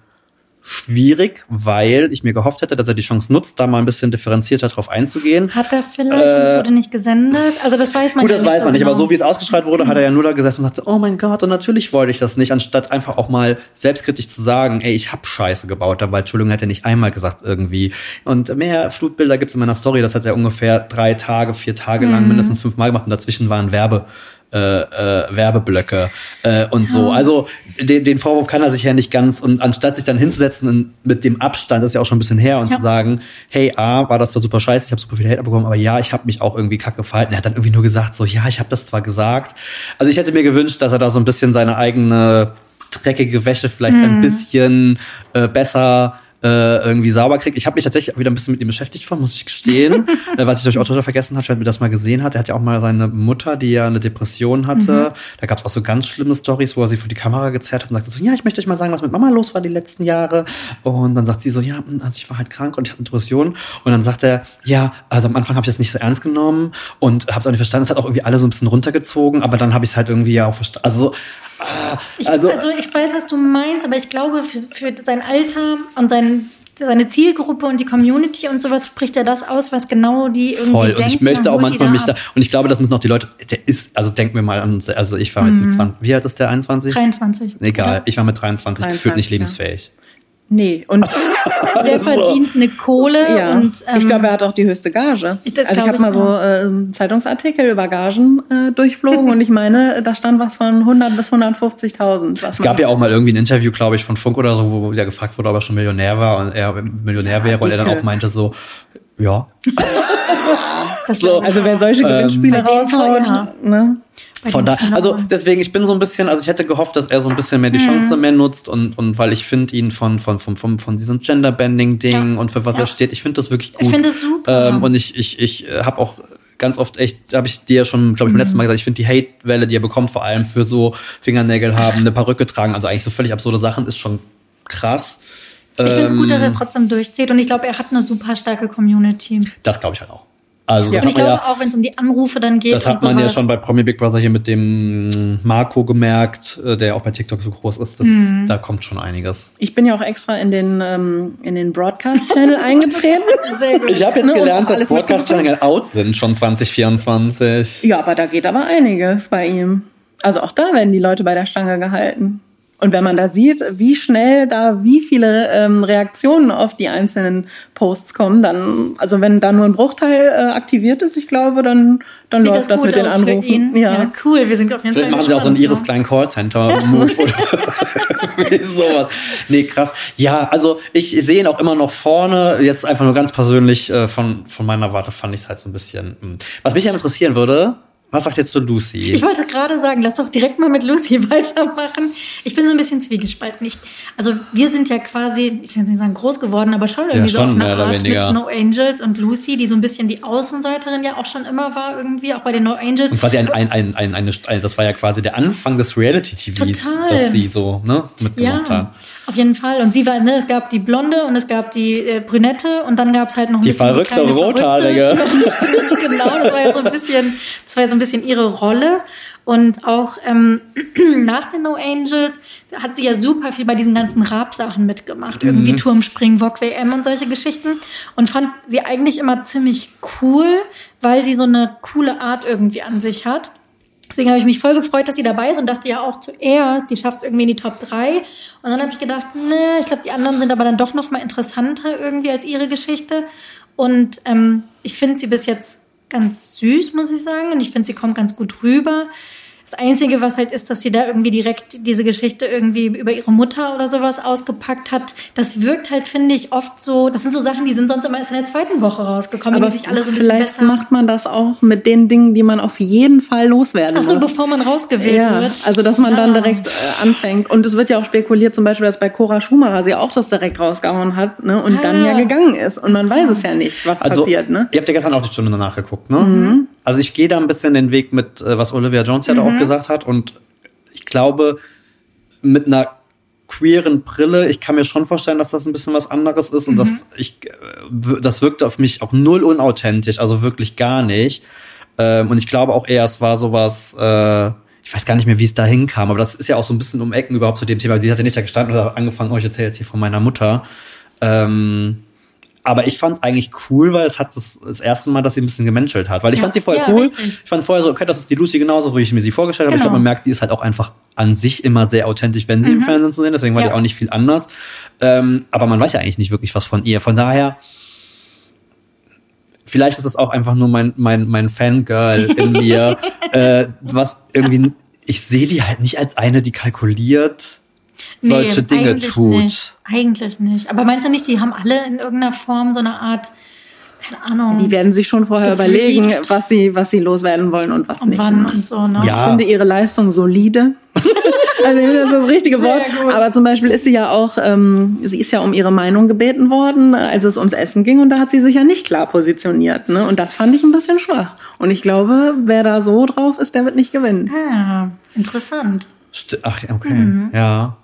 schwierig, weil ich mir gehofft hätte, dass er die Chance nutzt, da mal ein bisschen differenzierter drauf einzugehen. Hat er vielleicht und es wurde nicht gesendet? Also das weiß man Gut, das nicht weiß so man nicht, genau. aber so wie es ausgestrahlt wurde, hat er ja nur da gesessen und sagte, oh mein Gott, und natürlich wollte ich das nicht, anstatt einfach auch mal selbstkritisch zu sagen, ey, ich hab Scheiße gebaut dabei. Entschuldigung, hat er nicht einmal gesagt irgendwie. Und mehr Flutbilder gibt's in meiner Story, das hat er ungefähr drei Tage, vier Tage Mhm. lang mindestens fünfmal gemacht und dazwischen waren Werbe. Äh, äh, Werbeblöcke äh, und so. Also den, den Vorwurf kann er sich ja nicht ganz und anstatt sich dann hinzusetzen und mit dem Abstand, das ist ja auch schon ein bisschen her, und Ja. zu sagen, hey, A, war das zwar super scheiße, ich habe super viel Hate bekommen, aber ja, ich habe mich auch irgendwie kacke verhalten. Er hat dann irgendwie nur gesagt, so, ja, ich habe das zwar gesagt. Also ich hätte mir gewünscht, dass er da so ein bisschen seine eigene dreckige Wäsche vielleicht ein bisschen äh, besser äh, irgendwie sauber kriegt. Ich habe mich tatsächlich auch wieder ein bisschen mit ihm beschäftigt von, muss ich gestehen, äh, was ich euch auch total vergessen habe, weil mir das mal gesehen hat. Er hat ja auch mal seine Mutter, die ja eine Depression hatte. Da gab es auch so ganz schlimme Stories, wo er sie vor die Kamera gezerrt hat und sagte so, ja, ich möchte euch mal sagen, was mit Mama los war die letzten Jahre. Und dann sagt sie so, ja, also ich war halt krank und ich hatte eine Depression. Und dann sagt er, ja, also am Anfang habe ich das nicht so ernst genommen und habe es auch nicht verstanden. Es hat auch irgendwie alle so ein bisschen runtergezogen, aber dann habe ich es halt irgendwie ja auch verstanden. Also so, ah, Ich, also, also, ich weiß, was du meinst, aber ich glaube, für, für sein Alter und sein, seine Zielgruppe und die Community und sowas spricht er das aus, was genau die irgendwie Voll. denken. Und ich möchte auch manchmal mich da, ab. und ich glaube, das müssen auch die Leute, der ist, also denken wir mal an, uns, also ich war jetzt mit 20, wie alt ist der, 21? 23. Egal, ich war mit 23, gefühlt nicht 23, ja. Nee, und Der verdient eine Kohle ja, und ähm, ich glaube, er hat auch die höchste Gage. Das also ich habe mal so äh, Zeitungsartikel über Gagen äh, durchflogen und ich meine, da stand was von 100 bis 150.000. Es gab ja auch mal irgendwie ein Interview, glaube ich, von Funk oder so, wo ja gefragt wurde, ob er schon Millionär war und er Millionär wäre und er dann auch meinte so, ja. das so, ich Also wer solche Gewinnspiele Bei denen raushaut, ja. ne? Von da, also deswegen, ich bin so ein bisschen, also ich hätte gehofft, dass er so ein bisschen mehr die Mhm. Chance mehr nutzt und, und weil ich finde ihn von, von, von, von, von diesem Gender-Bending-Ding Ja. und für was Ja. er steht, ich finde das wirklich gut. Ich finde es super. Ähm, und ich, ich, ich habe auch ganz oft echt, habe ich dir schon, glaube ich, beim letzten Mal gesagt, ich finde die Hate-Welle, die er bekommt, vor allem für so Fingernägel haben, eine Perücke tragen, also eigentlich so völlig absurde Sachen, ist schon krass. ich finde es gut, dass er es Ähm, trotzdem durchzieht und ich glaube, er hat eine super starke Community. Das glaube ich halt auch. Also Ja. ich glaube ja, auch, wenn es um die Anrufe dann geht. das hat man ja schon bei Promi Big Brother hier mit dem Marco gemerkt, äh, der auch bei TikTok so groß ist. Das, Mhm. Da kommt schon einiges. Ich bin ja auch extra in den, ähm, in den Broadcast-Channel eingetreten. Sehr gut. Ich habe jetzt Ne, gelernt, dass alles Podcast-Channel out sind, schon 2024. Ja, aber da geht aber einiges bei ihm. Also auch da werden die Leute bei der Stange gehalten. Und wenn man da sieht, wie schnell da wie viele ähm, Reaktionen auf die einzelnen Posts kommen, dann, also wenn da nur ein Bruchteil äh, aktiviert ist, ich glaube, dann, dann Sieht läuft das das, mit den Anrufen. ihn? Ja. cool. Wir sind auf jeden Vielleicht Fall machen sie auch so einen gespannt, ihres ja. kleinen Callcenter-Move oder irgendwie sowas. Nee, krass. Ja, also ich sehe ihn auch immer noch vorne. Jetzt einfach nur ganz persönlich äh, von, von meiner Warte fand ich es halt so ein bisschen. mh. Was mich ja interessieren würde, was sagt jetzt zu Lucy? Ich wollte gerade sagen, lass doch direkt mal mit Lucy weitermachen. Ich bin so ein bisschen zwiegespalten. Ich, also wir sind ja quasi, ich will jetzt nicht sagen groß geworden, aber schon irgendwie schon, so auf eine Art weniger. mit No Angels und Lucy, die so ein bisschen die Außenseiterin ja auch schon immer war irgendwie, auch bei den No Angels. Und quasi ein, ein, ein, ein, eine, ein, das war ja quasi der Anfang des Reality-TVs, dass sie so ne, mitgemacht ja, hat. Auf jeden Fall. Und sie war, ne, es gab die Blonde und es gab die äh, Brünette und dann gab es halt noch ein Die bisschen verrückte kleine Rothaarige. Genau, das war ja so ein bisschen, das war ja so ein bisschen ihre Rolle. Und auch ähm, nach den No Angels hat sie ja super viel bei diesen ganzen Rap-Sachen mitgemacht. Irgendwie Mhm. Turmspringen, VOG WM und solche Geschichten. Und fand sie eigentlich immer ziemlich cool, weil sie so eine coole Art irgendwie an sich hat. Deswegen habe ich mich voll gefreut, dass sie dabei ist und dachte ja auch zuerst, die schafft es irgendwie in die Top 3. Und dann habe ich gedacht, ne, ich glaube, die anderen sind aber dann doch noch mal interessanter irgendwie als ihre Geschichte. Und ähm, ich finde sie bis jetzt ganz süß, muss ich sagen. Und ich finde, sie kommt ganz gut rüber. Das Einzige, was halt ist, dass sie da irgendwie direkt diese Geschichte irgendwie über ihre Mutter oder sowas ausgepackt hat. Das wirkt halt, finde ich, oft so, das sind so Sachen, die sind sonst immer erst in der zweiten Woche rausgekommen, Aber die sich alle so ein bisschen vielleicht besser... macht man das auch mit den Dingen, die man auf jeden Fall loswerden Ach so, muss. bevor man rausgewählt ja, wird. also dass man dann Ah. direkt äh, anfängt. Und es wird ja auch spekuliert, zum Beispiel, dass bei Cora Schumacher sie auch das direkt rausgehauen hat ne, und Ah. dann ja gegangen ist. Und man so. weiß es ja nicht, was Also, passiert. Ne? ihr habt ja gestern auch die Stunde danach geguckt, ne? Also ich gehe da ein bisschen den Weg mit, äh, was Olivia Jones ja da auch gesagt hat. Und ich glaube, mit einer queeren Brille, ich kann mir schon vorstellen, dass das ein bisschen was anderes ist. Und das, ich, äh, w- das wirkte auf mich auch null unauthentisch, also wirklich gar nicht. Ähm, und ich glaube auch eher, es war sowas, äh, ich weiß gar nicht mehr, wie es da hinkam, aber das ist ja auch so ein bisschen um Ecken überhaupt zu dem Thema. Sie hat ja nicht da gestanden oder angefangen, oh, ich erzähle jetzt hier von meiner Mutter. Ähm, aber ich fand es eigentlich cool, weil es hat das, das erste Mal, dass sie ein bisschen gemenschelt hat. Weil ich Ja, fand sie vorher ja, cool. richtig. Ich fand vorher so, okay, das ist die Lucy genauso, wie ich mir sie vorgestellt habe. Ich Genau. glaube, man merkt, die ist halt auch einfach an sich immer sehr authentisch, wenn sie im Fernsehen zu sehen. Deswegen war Ja. die auch nicht viel anders. Ähm, aber man weiß ja eigentlich nicht wirklich was von ihr. Von daher, vielleicht ist es auch einfach nur mein, mein, mein Fangirl in mir, äh, was irgendwie, ich sehe die halt nicht als eine, die kalkuliert solche Dinge eigentlich tut. Nicht. Eigentlich nicht. Aber meinst du nicht, die haben alle in irgendeiner Form so eine Art, keine Ahnung, Die werden sich schon vorher Gebrieft. überlegen, was sie, was sie loswerden wollen und was und nicht. wann ne? und so, ne? Ja. Ich finde ihre Leistung solide. also ich finde, das ist das richtige Wort. Aber zum Beispiel ist sie ja auch, ähm, sie ist ja um ihre Meinung gebeten worden, als es ums Essen ging und da hat sie sich ja nicht klar positioniert. Ne? Und das fand ich ein bisschen schwach. Und ich glaube, wer da so drauf ist, der wird nicht gewinnen. Ah, interessant. St Ach, okay, Mhm. ja.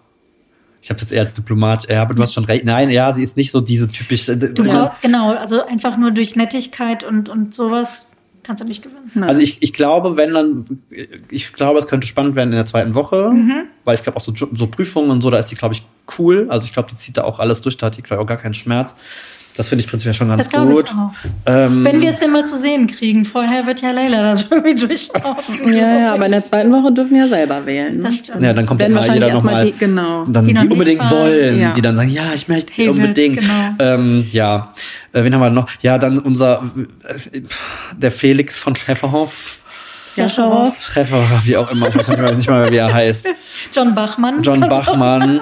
Ich habe jetzt eher als Diplomat, ja, aber du hast schon recht. Nein, ja, sie ist nicht so diese typische. Du brauchst, genau, also einfach nur durch Nettigkeit und, und sowas kannst du nicht gewinnen. Also ich, ich glaube, wenn dann, ich glaube, es könnte spannend werden in der zweiten Woche, Mhm. weil ich glaube auch so, so Prüfungen und so, da ist die, glaube ich, cool. Also ich glaube, die zieht da auch alles durch, da hat die, glaube ich, auch gar keinen Schmerz. Das finde ich prinzipiell schon ganz Das glaube ich gut. auch. Ähm, Wenn wir es denn mal zu sehen kriegen. Vorher wird ja Leila da schon irgendwie durchlaufen. Ja, ja, aber in der zweiten Woche dürfen ja selber wählen. Ne? Das stimmt. ja, dann kommt Wenn ja jeder nochmal, die- genau. dann Die die, noch nicht unbedingt waren. wollen, Ja. die dann sagen, ja, ich möchte Hey, unbedingt. genau. Ähm, ja, äh, wen haben wir noch? Ja, dann unser, äh, der Felix von Schäferhoff. Jascharow. Treffer, wie auch immer, ich weiß nicht mal, wie er heißt. John Bachmann. John Bachmann.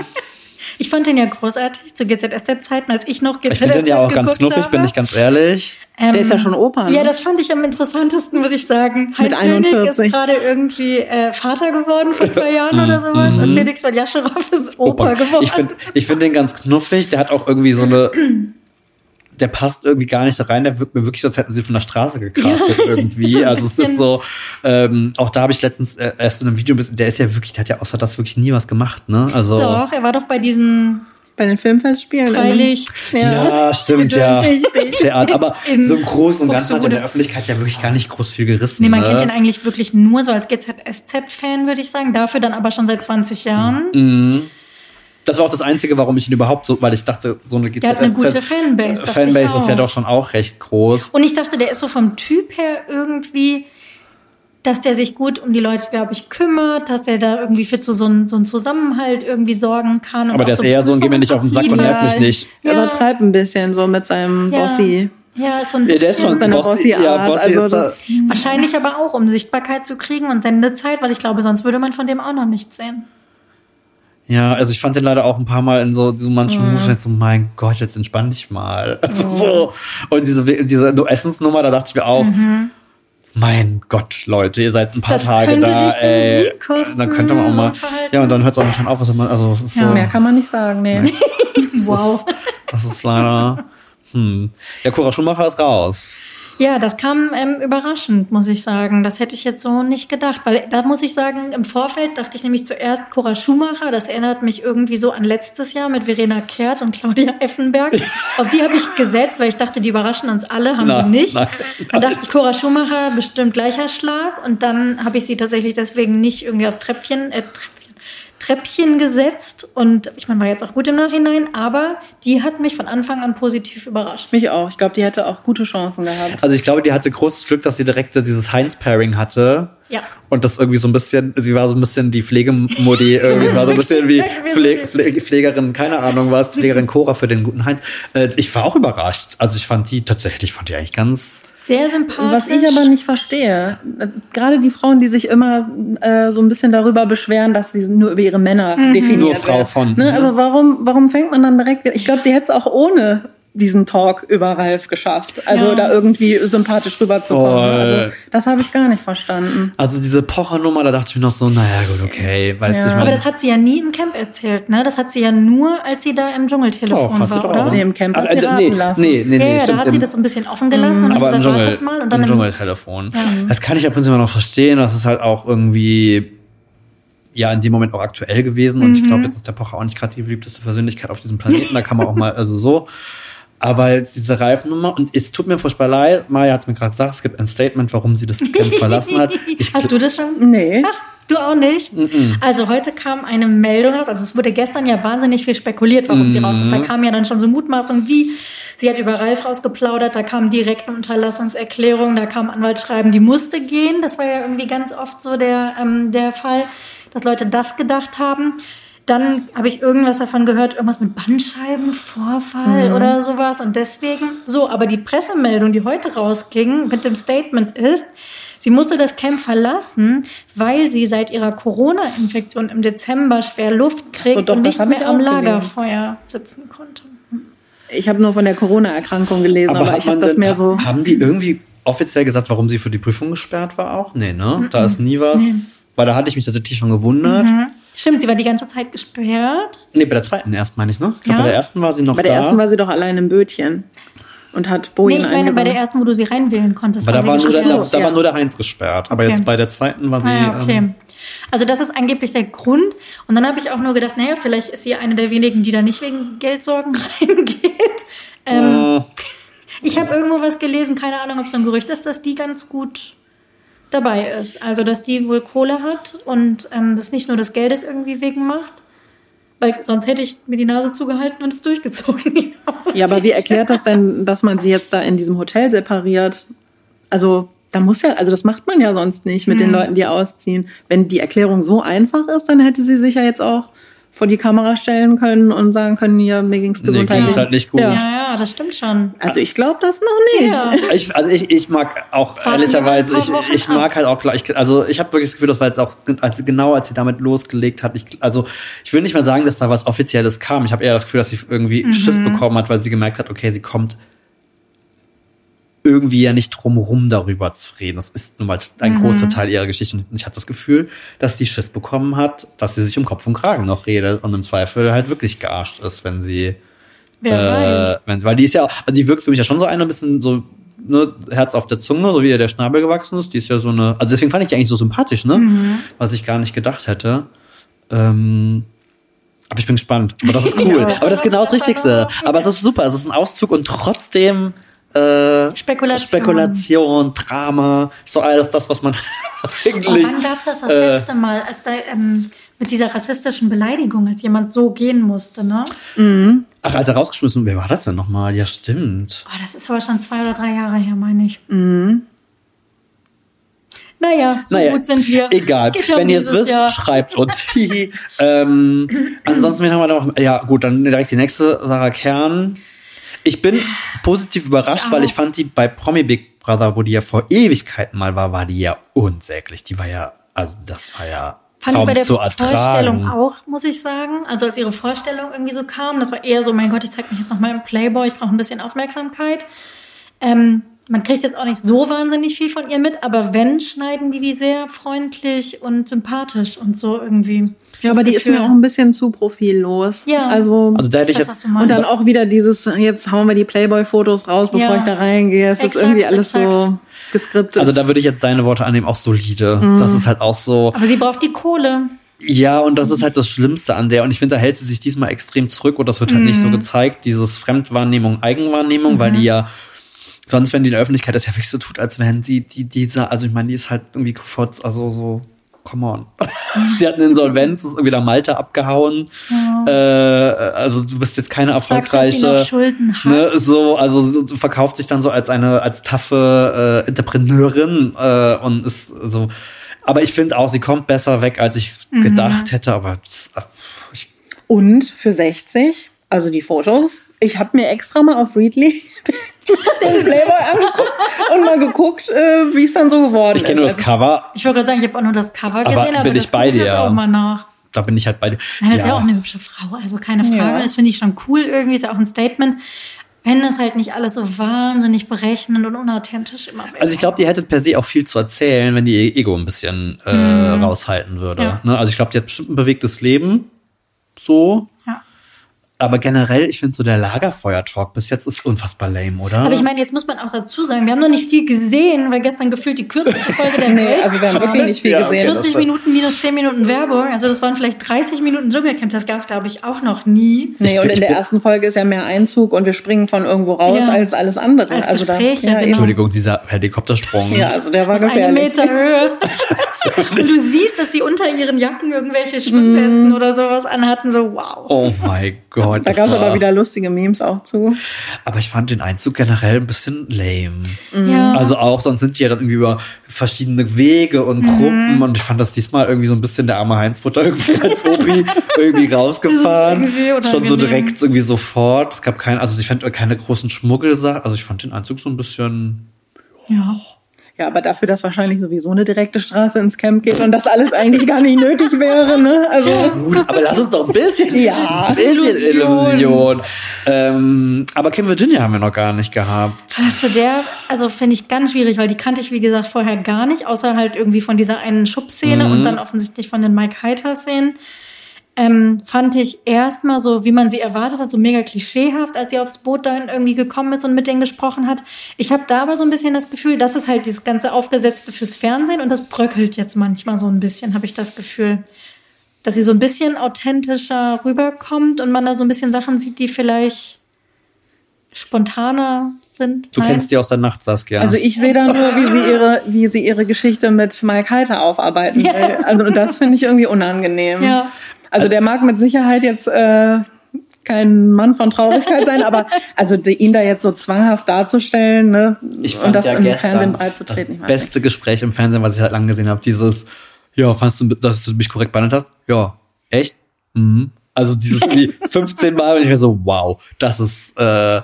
Ich fand den ja großartig zu GZSZ-Zeiten, als ich noch GZSZ Ich finde den ja auch ganz knuffig, habe. bin ich ganz ehrlich. Ähm, Der ist ja schon Opa, ne? Ja, das fand ich am interessantesten, muss ich sagen. Mit Heinz Hönig 41. ist gerade irgendwie äh, Vater geworden vor zwei Jahren oder sowas und Felix von Jascherow ist Opa, geworden. Mhm. Ich finde ich find den ganz knuffig. Der hat auch irgendwie so eine. Der passt irgendwie gar nicht da rein. Der wirkt mir wirklich, so, als hätten sie von der Straße gecastet Ja, irgendwie. so also es ist so. Ähm, auch da habe ich letztens äh, erst in einem Video, der ist ja wirklich, der hat ja außer das wirklich nie was gemacht, ne? Also Doch, er war doch bei diesen Bei den Filmfestspielen. Freilich. Ja, stimmt, ja. Theater, aber In so im Großen und Ganzen hat in Buxtehude. der Öffentlichkeit ja wirklich gar nicht groß viel gerissen. Nee, man ne? kennt den eigentlich wirklich nur so als GZSZ-Fan, würde ich sagen. Dafür dann aber schon seit 20 Jahren. Mhm. Das war auch das Einzige, warum ich ihn überhaupt so, weil ich dachte, so eine GZSZ Der hat eine gute Fanbase, Fanbase ich ist ja doch schon auch recht groß. Und ich dachte, der ist so vom Typ her irgendwie, dass der sich gut um die Leute, glaube ich, kümmert, dass der da irgendwie für so, so, einen, so einen Zusammenhalt irgendwie sorgen kann. Aber der ist eher so ein, geh mir nicht auf den Sack und Prüfungen nerv mich nicht. Er Ja. übertreibt ein bisschen so mit seinem Ja. Bossi. Ja, so ein Ja, der ist bisschen- schon seine Bossy, ja, Bossy-Art, Bossy also ist da, das- Wahrscheinlich aber auch, um Sichtbarkeit zu kriegen und Sendezeit, weil ich glaube, sonst würde man von dem auch noch nichts sehen. Ja, also ich fand den leider auch ein paar Mal in so, so manchen Mhm. Moves so, mein Gott, jetzt entspann dich mal. Also so. Und diese, diese Essensnummer, da dachte ich mir auch, mein Gott, Leute, ihr seid ein paar Mhm. Das Tage da, ey. Dann könnte man auch mal. Ja, und dann hört es auch nicht schon auf, was man, also es ist so. Mehr kann man nicht sagen, nee. Wow. Das ist leider. Hm. Der Cora Schumacher ist raus. Ja, das kam ähm, überraschend, muss ich sagen. Das hätte ich jetzt so nicht gedacht. Weil da muss ich sagen, im Vorfeld dachte ich nämlich zuerst Cora Schumacher. Das erinnert mich irgendwie so an letztes Jahr mit Verena Kehrt und Claudia Effenberg. Auf die habe ich gesetzt, weil ich dachte, die überraschen uns alle, haben sie nicht. nein, Dann dachte ich, Cora Schumacher bestimmt gleicher Schlag. Und dann habe ich sie tatsächlich deswegen nicht irgendwie aufs Treppchen, äh, Treppchen, gesetzt. Und ich meine, war jetzt auch gut im Nachhinein, aber die hat mich von Anfang an positiv überrascht. Mich auch. Ich glaube, die hätte auch gute Chancen gehabt. Also ich glaube, die hatte großes Glück, dass sie direkt dieses Heinz-Pairing hatte. Ja. Und das irgendwie so ein bisschen, sie war so ein bisschen die Pflegemodi, irgendwie, war so ein bisschen wie Pfle Pfle Pflegerin, keine Ahnung was, Pflegerin Cora für den guten Heinz. Äh, ich war auch überrascht. Also ich fand die, tatsächlich fand die eigentlich ganz, Sehr sympathisch. Was ich aber nicht verstehe, äh, gerade die Frauen, die sich immer äh, so ein bisschen darüber beschweren, dass sie nur über ihre Männer definiert Nur Frau werden. von, Ne? ne? Also warum, warum fängt man dann direkt wieder? Ich glaube, sie hätte es auch ohne diesen Talk über Ralf geschafft. Also Ja. da irgendwie sympathisch rüberzukommen. Also das habe ich gar nicht verstanden. also diese Pocher-Nummer, da dachte ich mir noch so, naja, gut, okay, weißt Ja. ich Aber das hat sie ja nie im Camp erzählt, ne? Das hat sie ja nur, als sie da im Dschungeltelefon doch, hat sie war, doch oder? auch. Nee, im Camp hat Ach, sie äh, raten nee, lassen. Nee, nee, ja, nee, ja, da stimmt, hat sie das so ein bisschen offen gelassen und aber hat im gesagt, Dschungel, wartet mal. Und dann im Dschungeltelefon. Das kann ich ja prinzipiell noch verstehen. Das ist halt auch irgendwie ja in dem Moment auch aktuell gewesen. Und ich Mhm. glaube, jetzt ist der Pocher auch nicht gerade die beliebteste Persönlichkeit auf diesem Planeten. Da kann man auch mal, also so. Aber jetzt diese Reifennummer, und es tut mir furchtbar leid, Maya hat es mir gerade gesagt, es gibt ein Statement, warum sie das Camp verlassen hat. Ich, Hast du das schon? Nee. Ach, du auch nicht? Also heute kam eine Meldung raus. Also es wurde gestern ja wahnsinnig viel spekuliert, warum sie raus ist. Da kam ja dann schon so Mutmaßung, wie sie hat über Ralf rausgeplaudert, da kam direkt eine Unterlassungserklärung, da kam Anwaltsschreiben, die musste gehen. Das war ja irgendwie ganz oft so der, ähm, der Fall, dass Leute das gedacht haben. Dann habe ich irgendwas davon gehört, irgendwas mit Bandscheibenvorfall oder sowas. Und deswegen, so, aber die Pressemeldung, die heute rausging mit dem Statement ist, sie musste das Camp verlassen, weil sie seit ihrer Corona-Infektion im Dezember schwer Luft kriegt so, doch, und nicht mehr am. Lagerfeuer sitzen konnte. Ich habe nur von der Corona-Erkrankung gelesen, aber, hat ich habe das denn- mehr so. Haben die irgendwie offiziell gesagt, warum sie für die Prüfung gesperrt war auch? Nee, ne? Da ist nie was. Weil da hatte ich mich tatsächlich schon gewundert. Mhm. Stimmt, sie war die ganze Zeit gesperrt. Nee, bei der zweiten erst meine ich, ne? Ich glaube, Ja. bei der ersten war sie noch Bei der da. ersten war sie doch allein im Bötchen und hat Nee, Bojen ich meine bei der ersten, wo du sie reinwählen konntest. Aber da war, nur der, so, da ja. war nur der Heinz gesperrt. Aber Okay. jetzt bei der zweiten war sie. Ah, ja, okay. ähm, Also das ist angeblich der Grund. Und dann habe ich auch nur gedacht, naja, vielleicht ist sie eine der wenigen, die da nicht wegen Geldsorgen reingeht. Ähm, äh, ich habe irgendwo was gelesen, keine Ahnung, ob es so ein Gerücht ist, dass die ganz gut dabei ist. Also dass die wohl Kohle hat und ähm, das nicht nur des Geldes irgendwie wegen macht. Weil sonst hätte ich mir die Nase zugehalten und es durchgezogen. Ja, aber wie erklärt das denn, dass man sie jetzt da in diesem Hotel separiert? Also, da muss ja, also das macht man ja sonst nicht mit Hm. den Leuten, die ausziehen. Wenn die Erklärung so einfach ist, dann hätte sie sich ja jetzt auch vor die Kamera stellen können und sagen können, ja, mir ging's gesundheitlich. ging's halt nicht gut. Ja. ja, das stimmt schon. Also ich glaube das noch nicht. Ja. Ich, also ich, ich mag auch wir ehrlicherweise, ich, ich mag halt auch gleich, also ich habe wirklich das Gefühl, das war jetzt auch als, genau als sie damit losgelegt hat. Ich, also ich will nicht mal sagen, dass da was Offizielles kam. Ich habe eher das Gefühl, dass sie irgendwie Mhm. Schiss bekommen hat, weil sie gemerkt hat, okay, sie kommt irgendwie ja nicht drumherum darüber zu reden. Das ist nun mal ein Mhm. großer Teil ihrer Geschichte. Und ich hatte das Gefühl, dass die Schiss bekommen hat, dass sie sich um Kopf und Kragen noch redet und im Zweifel halt wirklich gearscht ist, wenn sie Wer äh, wenn, weil die ist ja, also die wirkt für mich ja schon so eine bisschen so, ne, Herz auf der Zunge, so wie ihr der Schnabel gewachsen ist. Die ist ja so eine, also deswegen fand ich die eigentlich so sympathisch, ne? Mhm. Was ich gar nicht gedacht hätte. Ähm, Aber ich bin gespannt. Aber das ist cool. Ja. Aber das ist genau das Richtigste. Aber es ist super. Es ist ein Auszug und trotzdem äh, Spekulation. Spekulation, Drama. So alles das, was man Oh, eigentlich. wann gab's das das äh, letzte Mal, als da ähm, mit dieser rassistischen Beleidigung, als jemand so gehen musste, ne? Ach, als er rausgeschmissen wer war das denn nochmal? Ja, stimmt. Oh, das ist aber schon zwei oder drei Jahre her, meine ich. Naja, so naja, gut sind wir. Egal. Es ja um Wenn ihr es wisst, Jahr. schreibt uns. Ähm, ansonsten, wen haben wir noch? Ja, gut, dann direkt die nächste, Sarah Kern. Ich bin positiv überrascht, Ich weil ich fand die bei Promi Big Brother, wo die ja vor Ewigkeiten mal war, war die ja unsäglich. Die war ja, also das war ja Fand ich kaum bei der Vorstellung auch, muss ich sagen. Also als ihre Vorstellung irgendwie so kam, das war eher so, mein Gott, ich zeig mich jetzt noch mal im Playboy, ich brauche ein bisschen Aufmerksamkeit. Ähm, man kriegt jetzt auch nicht so wahnsinnig viel von ihr mit, aber wenn, schneiden die die sehr freundlich und sympathisch und so irgendwie. Ja, Das aber die ist Gefühl. mir auch ein bisschen zu profillos. Ja. Also, Also da hätte ich Das, jetzt was und dann auch wieder dieses, jetzt hauen wir die Playboy-Fotos raus, bevor Ja. ich da reingehe. Es ist Exakt, irgendwie alles exakt. so geskriptet. also da würde ich jetzt deine Worte annehmen, auch solide. Mhm. Das ist halt auch so. aber sie braucht die Kohle. Ja, und das ist halt das Schlimmste an der. Und ich finde, da hält sie sich diesmal extrem zurück und das wird halt nicht so gezeigt, dieses Fremdwahrnehmung, Eigenwahrnehmung, weil die ja, sonst, wenn die in der Öffentlichkeit das ja wirklich so tut, als wenn sie die, dieser, also ich meine, die ist halt irgendwie kurz, also so, come on. sie hat eine Insolvenz, ist irgendwie nach Malta abgehauen. Äh, also du bist jetzt keine Sagt, dass sie noch erfolgreiche. Schulden hat. Ne, so, also so, du verkauft sich dann so als eine, als taffe äh, Entrepreneurin äh, und ist so. Aber ich finde auch, sie kommt besser weg, als ich Mhm. gedacht hätte. Aber das, äh, ich, Und für 60, also die Fotos. Ich habe mir extra mal auf Readly den Playboy angeguckt und mal geguckt, äh, wie es dann so geworden ich kenne nur ist. das Cover, Ich wollte gerade sagen, ich habe auch nur das Cover Aber gesehen, aber bin das ich bei dir. auch mal nach. da bin ich halt bei dir. Nein, das ist ja auch eine hübsche Frau, also keine Frage. Ja. Das finde ich schon cool irgendwie, ist ja auch ein Statement. Wenn das halt nicht alles so wahnsinnig berechnend und unauthentisch immer wäre. Also ich glaube, die hätte per se auch viel zu erzählen, wenn die ihr Ego ein bisschen äh, raushalten würde. Ja. Ne? Also ich glaube, die hat bestimmt ein bewegtes Leben. So. Aber generell, ich finde so der Lagerfeuer-Talk bis jetzt ist unfassbar lame, oder? Aber ich meine, jetzt muss man auch dazu sagen, wir haben noch nicht viel gesehen, weil gestern gefühlt die kürzeste Folge der Nee, Welt also wir haben wirklich nicht viel Ja, gesehen. 40 das- Minuten minus 10 Minuten Werbung, also das waren vielleicht 30 Minuten Dschungelcamp, das gab es glaube ich auch noch nie. Nee, Ich- und in der ersten Folge ist ja mehr Einzug und wir springen von irgendwo raus Ja. als alles andere. Als also Gespräche, da, ja, genau. eben. Entschuldigung, dieser Helikoptersprung. ja, also der war Aus einem gefährlich. Meter Höhe. und du siehst, dass die unter ihren Jacken irgendwelche Schwimmwesten oder sowas anhatten, so wow. Oh mein Gott. Da das gab es aber wieder lustige Memes auch zu. Aber ich fand den Einzug generell ein bisschen lame. Ja. Also auch, sonst sind die ja dann irgendwie über verschiedene Wege und Mhm. Gruppen und ich fand das diesmal irgendwie so ein bisschen der arme Heinz wurde da irgendwie als Opi irgendwie rausgefahren. Irgendwie Schon so direkt irgendwie sofort. Es gab kein, also ich fand keine großen Schmuggelsachen. Also ich fand den Einzug so ein bisschen. ja. Ja, aber dafür, dass wahrscheinlich sowieso eine direkte Straße ins Camp geht und das alles eigentlich gar nicht nötig wäre, ne? Also Gut, aber lass uns doch ein bisschen, Ja, ein bisschen Illusion. Illusion. Ähm, aber Kim Virginia haben wir noch gar nicht gehabt. Also der, also finde ich ganz schwierig, weil die kannte ich, wie gesagt, vorher gar nicht, außer halt irgendwie von dieser einen Schubszene Mhm. und dann offensichtlich von den Mike Heiter-Szenen. Ähm, fand ich erstmal so, wie man sie erwartet hat, so mega klischeehaft, als sie aufs Boot dann irgendwie gekommen ist und mit denen gesprochen hat. Ich habe da aber so ein bisschen das Gefühl, das ist halt dieses ganze Aufgesetzte fürs Fernsehen und das bröckelt jetzt manchmal so ein bisschen, habe ich das Gefühl. Dass sie so ein bisschen authentischer rüberkommt und man da so ein bisschen Sachen sieht, die vielleicht spontaner sind. Du Nein? kennst die aus der Nacht, Saskia. Also ich sehe da nur, wie sie ihre, wie sie ihre Geschichte mit Mike Heiter aufarbeiten Ja. will. Also das finde ich irgendwie unangenehm. Ja. Also der mag mit Sicherheit jetzt äh, kein Mann von Traurigkeit sein, aber also die, ihn da jetzt so zwanghaft darzustellen, ne? Ich und fand das ja im Fernsehen breit zu das treten. beste Gespräch im Fernsehen, was ich halt lange gesehen habe, dieses, ja, fandst du, dass du mich korrekt behandelt hast? Ja, echt? Mhm. Also dieses wie 15 Mal und ich mir so, wow, das ist, äh,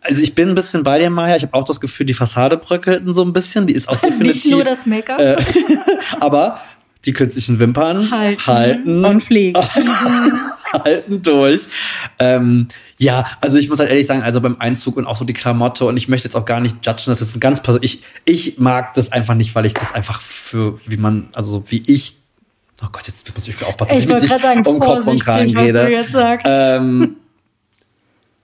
also ich bin ein bisschen bei dir, Maya. Ich habe auch das Gefühl, die Fassade bröckelten so ein bisschen. Die ist auch definitiv. Nicht nur das Make-up. äh, aber die künstlichen Wimpern Halten. halten, Und fliegt. halten durch. Ähm, ja, also ich muss halt ehrlich sagen, also beim Einzug und auch so die Klamotte und ich möchte jetzt auch gar nicht judgen, das ist ein ganz persönlich. Ich, ich mag das einfach nicht, weil ich das einfach für, wie man, also wie ich, oh Gott, jetzt muss ich aufpassen, Ich dass mich gerade sagen, nicht um Kopf und Kragen was rede. du jetzt sagst. Ähm,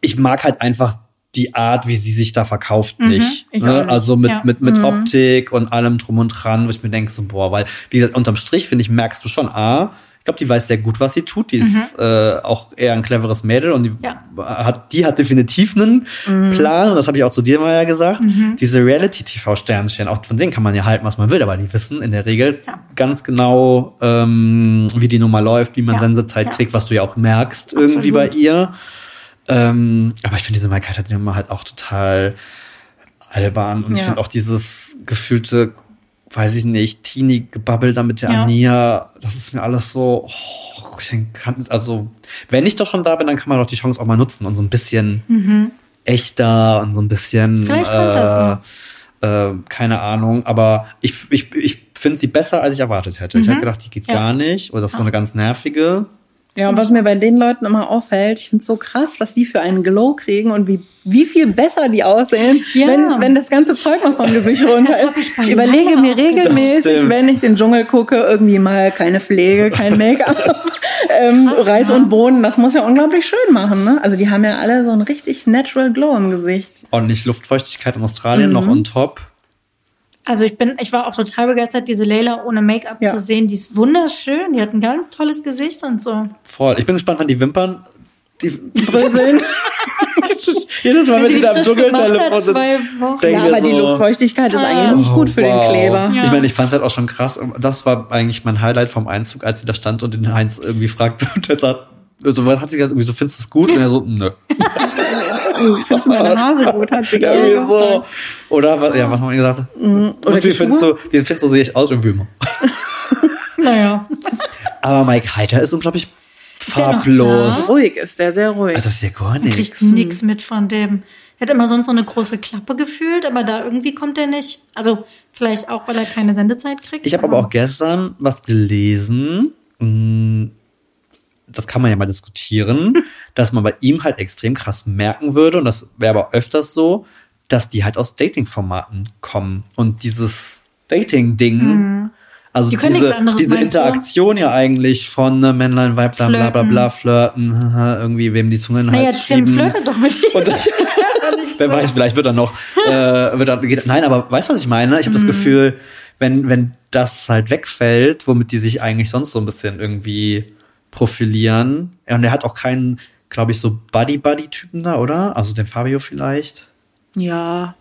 ich mag halt einfach die Art, wie sie sich da verkauft, nicht. ich Ne? nicht. Also mit, Ja. mit, mit Optik und allem drum und dran, wo ich mir denke, so, boah, weil, wie gesagt, unterm Strich, finde ich, merkst du schon, A, Ich glaube, die weiß sehr gut, was sie tut. Die ist äh, auch eher ein cleveres Mädel und die, Ja. hat, die hat definitiv einen Plan. Und das habe ich auch zu dir mal ja gesagt. Diese Reality-TV-Sternchen, auch von denen kann man ja halten, was man will, aber die wissen in der Regel Ja. ganz genau, ähm, wie die Nummer läuft, wie man Ja. Sensezeit Ja. kriegt, was du ja auch merkst irgendwie bei Absolut. ihr. Ähm, aber ich finde diese Mike hat Nummer halt auch total albern. Und ich Ja. finde auch dieses gefühlte, weiß ich nicht, Teenie-Gebabbel da mit der Ja. Ania, das ist mir alles so, oh, ich kann, also, wenn ich doch schon da bin, dann kann man doch die Chance auch mal nutzen und so ein bisschen echter und so ein bisschen, Mhm. Vielleicht kommt das noch. äh, keine Ahnung, aber ich, ich, ich finde sie besser, als ich erwartet hätte. Ich habe gedacht, die geht Mhm. Ja. gar nicht, oder das ist so eine ganz nervige. Ja, und was mir bei den Leuten immer auffällt, ich finde es so krass, was die für einen Glow kriegen und wie, wie viel besser die aussehen, Ja. wenn, wenn das ganze Zeug mal vom Gesicht runter ist. ich überlege mir regelmäßig, wenn ich den Dschungel gucke, irgendwie mal keine Pflege, kein Make-up, ähm, Reis ja. und Bohnen, das muss ja unglaublich schön machen. Ne? Also die haben ja alle so ein richtig natural Glow im Gesicht. Ordentlich Luftfeuchtigkeit in Australien Mhm. noch on top. Also ich bin, ich war auch total begeistert, diese Leila ohne Make-up Ja. zu sehen. Die ist wunderschön, die hat ein ganz tolles Gesicht und so. Voll. Ich bin gespannt, wann die Wimpern. Die Bröseln. Das jedes Mal, Wenn wenn sie sie die da im Dschungeltelefon sind. zwei Wochen. denk ja, aber die so, Luftfeuchtigkeit ist Ah. eigentlich nicht gut für wow. den Kleber. Ja. Ich meine, ich fand es halt auch schon krass. Das war eigentlich mein Highlight vom Einzug, als sie da stand und den Heinz irgendwie fragte und er sagt, also, was hat sie gesagt, irgendwie so, findest du es gut? Und er so, nö. Findest du meine Haare gut? Hat sie Irgendwie gesagt. so. Oder, was, ja, was haben wir gesagt? Oder und wie findest du, wie findest du, sehe ich aus? Irgendwie immer. Naja. Aber Mike Heiter ist unglaublich farblos. Ruhig ist der, sehr ruhig. Also, das ist ja gar Kriegt nichts. nix mit von dem. Er hat immer sonst so eine große Klappe gefühlt, aber da irgendwie kommt er nicht. Also vielleicht auch, weil er keine Sendezeit kriegt. Ich habe aber auch gestern was gelesen. mh, Das kann man ja mal diskutieren, dass man bei ihm halt extrem krass merken würde, und das wäre aber öfters so, dass die halt aus Dating-Formaten kommen. Und dieses Dating-Ding, also Mhm. Die können diese, anderes, diese meinst du? Interaktion ja eigentlich von äh, Männlein, Weiblein, bla bla bla, flirten, irgendwie wem die Zunge in den Naja, Hals Tim schieben. flirtet doch mit. Und wer weiß, vielleicht wird er noch. Äh, wird er, geht, nein, aber weißt du, was ich meine? Ich habe das Gefühl, wenn, wenn das halt wegfällt, womit die sich eigentlich sonst so ein bisschen irgendwie profilieren. Und er hat auch keinen, glaube ich, so Buddy-Buddy-Typen da, oder? Also den Fabio vielleicht. Ja.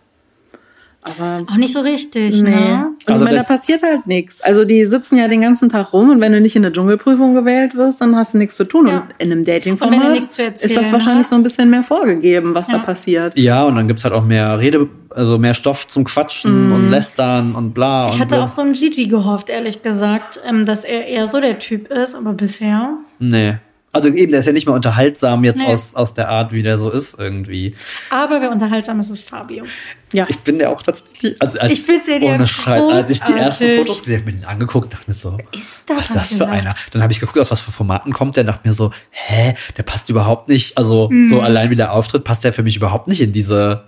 Aber Auch nicht so richtig, Nee. ne? Und Also ich meine, da passiert halt nichts. Also die sitzen ja den ganzen Tag rum und wenn du nicht in eine Dschungelprüfung gewählt wirst, dann hast du nichts zu tun. Ja. Und in einem Dating-Format ist das wahrscheinlich hat. so ein bisschen mehr vorgegeben, was da Ja. passiert. Ja, und dann gibt's halt auch mehr Rede, also mehr Stoff zum Quatschen und Lästern und bla. Ich und hatte so. auf so einen Gigi gehofft, ehrlich gesagt, ähm, dass er eher so der Typ ist, aber bisher. Nee. Also eben, der ist ja nicht mehr unterhaltsam jetzt Nee. aus, aus der Art, wie der so ist irgendwie. Aber wer unterhaltsam ist, ist Fabio. Ja. Ich bin ja auch tatsächlich. Also als, Ich find's ja ohne Scheiß. Als ich die ersten. Fotos gesehen habe, mir den angeguckt, dachte mir so, Ist das was ist das für gedacht? einer? Dann habe ich geguckt, aus was für Formaten kommt der, dachte mir so, hä, der passt überhaupt nicht. Also so allein wie der auftritt, passt der für mich überhaupt nicht in diese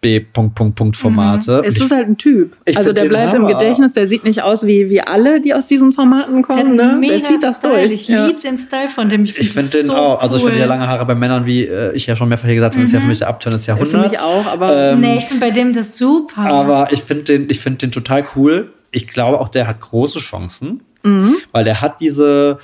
B. Punkt, Punkt, Punkt Formate. Es ich- ist halt ein Typ. ich Also der bleibt im Hammer. Gedächtnis, der sieht nicht aus wie, wie alle, die aus diesen Formaten Der, kommen. einen Ne? Der zieht das Style. durch. Ich Ja. liebe den Style von dem. Ich ich finde finde den so auch. Also ich cool. finde ja lange Haare bei Männern, wie äh, ich ja schon mehrfach hier gesagt habe, ist ja für mich der Abturn des Jahrhunderts. Für mich auch, aber Ähm, Nee, ich finde bei dem das super. Aber ich finde den, ich finde den total cool. Ich glaube auch, der hat große Chancen, Mhm. weil der hat diese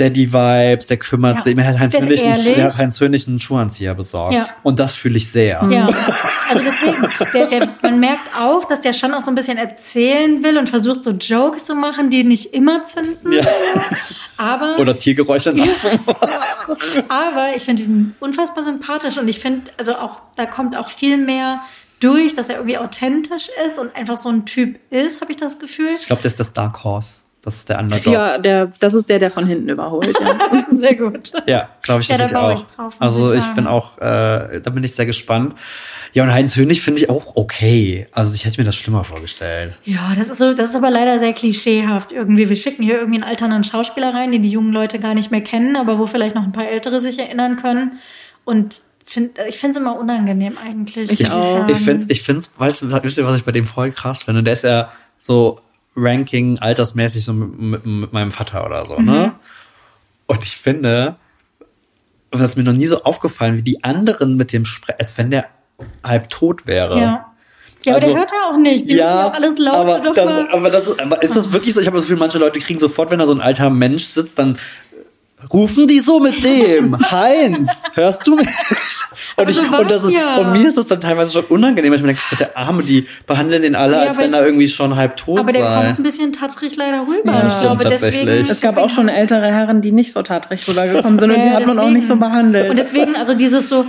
Daddy-Vibes, der kümmert Ja. sich. Mir hat Heinz Hönig, einen, Heinz Hönig einen Schuhanzieher besorgt. Ja. Und das fühle ich sehr. Ja, also deswegen, der, der, man merkt auch, dass der schon auch so ein bisschen erzählen will und versucht so Jokes zu machen, die nicht immer zünden. Ja. Aber, Oder Tiergeräusche nachzumachen. aber ich finde ihn unfassbar sympathisch und ich finde, also auch, da kommt auch viel mehr durch, dass er irgendwie authentisch ist und einfach so ein Typ ist, habe ich das Gefühl. Ich glaube, das ist das Dark Horse. Das ist der Underdog. ja, der, das ist der, der von hinten überholt. Ja. Sehr gut. Ja, glaube ich, Ja, das da die baue auch. ich drauf, also ich ich sagen. bin auch, äh, da bin ich sehr gespannt. Ja, und Heinz Hönig finde ich auch okay. Also ich hätte mir das schlimmer vorgestellt. Ja, das ist so, das ist aber leider sehr klischeehaft irgendwie. Wir schicken hier irgendwie einen alternden Schauspieler rein, den die jungen Leute gar nicht mehr kennen, aber wo vielleicht noch ein paar Ältere sich erinnern können. Und find, ich finde es immer unangenehm eigentlich. Ich auch. sagen. Ich finde, ich find's, weißt du, wisst ihr, was ich bei dem voll krass finde? Der ist ja so Ranking altersmäßig so mit, mit, mit meinem Vater oder so, ne? Und ich finde, und das ist mir noch nie so aufgefallen, wie die anderen mit dem sprechen, als wenn der halb tot wäre. Ja. Ja, aber Also- der hört ja auch nicht. Sie müssen ja auch alles laut aber, das, aber, das ist, aber ist das wirklich so? Ich habe das Gefühl, manche Leute kriegen sofort, wenn da so ein alter Mensch sitzt, dann rufen die so mit dem. Heinz, hörst du mich? Und, Aber ich, und, das ist, und mir ist das dann teilweise schon unangenehm, weil ich mir denke, der Arme, die behandeln den alle, Ja, als wenn er irgendwie schon halb tot Aber der sei. kommt ein bisschen tatrig leider rüber. Ja. Und ich glaube, deswegen. Es gab auch schon ältere Herren, die nicht so tatrig rübergekommen sind und die hat man auch nicht so behandelt. Und deswegen, also dieses so,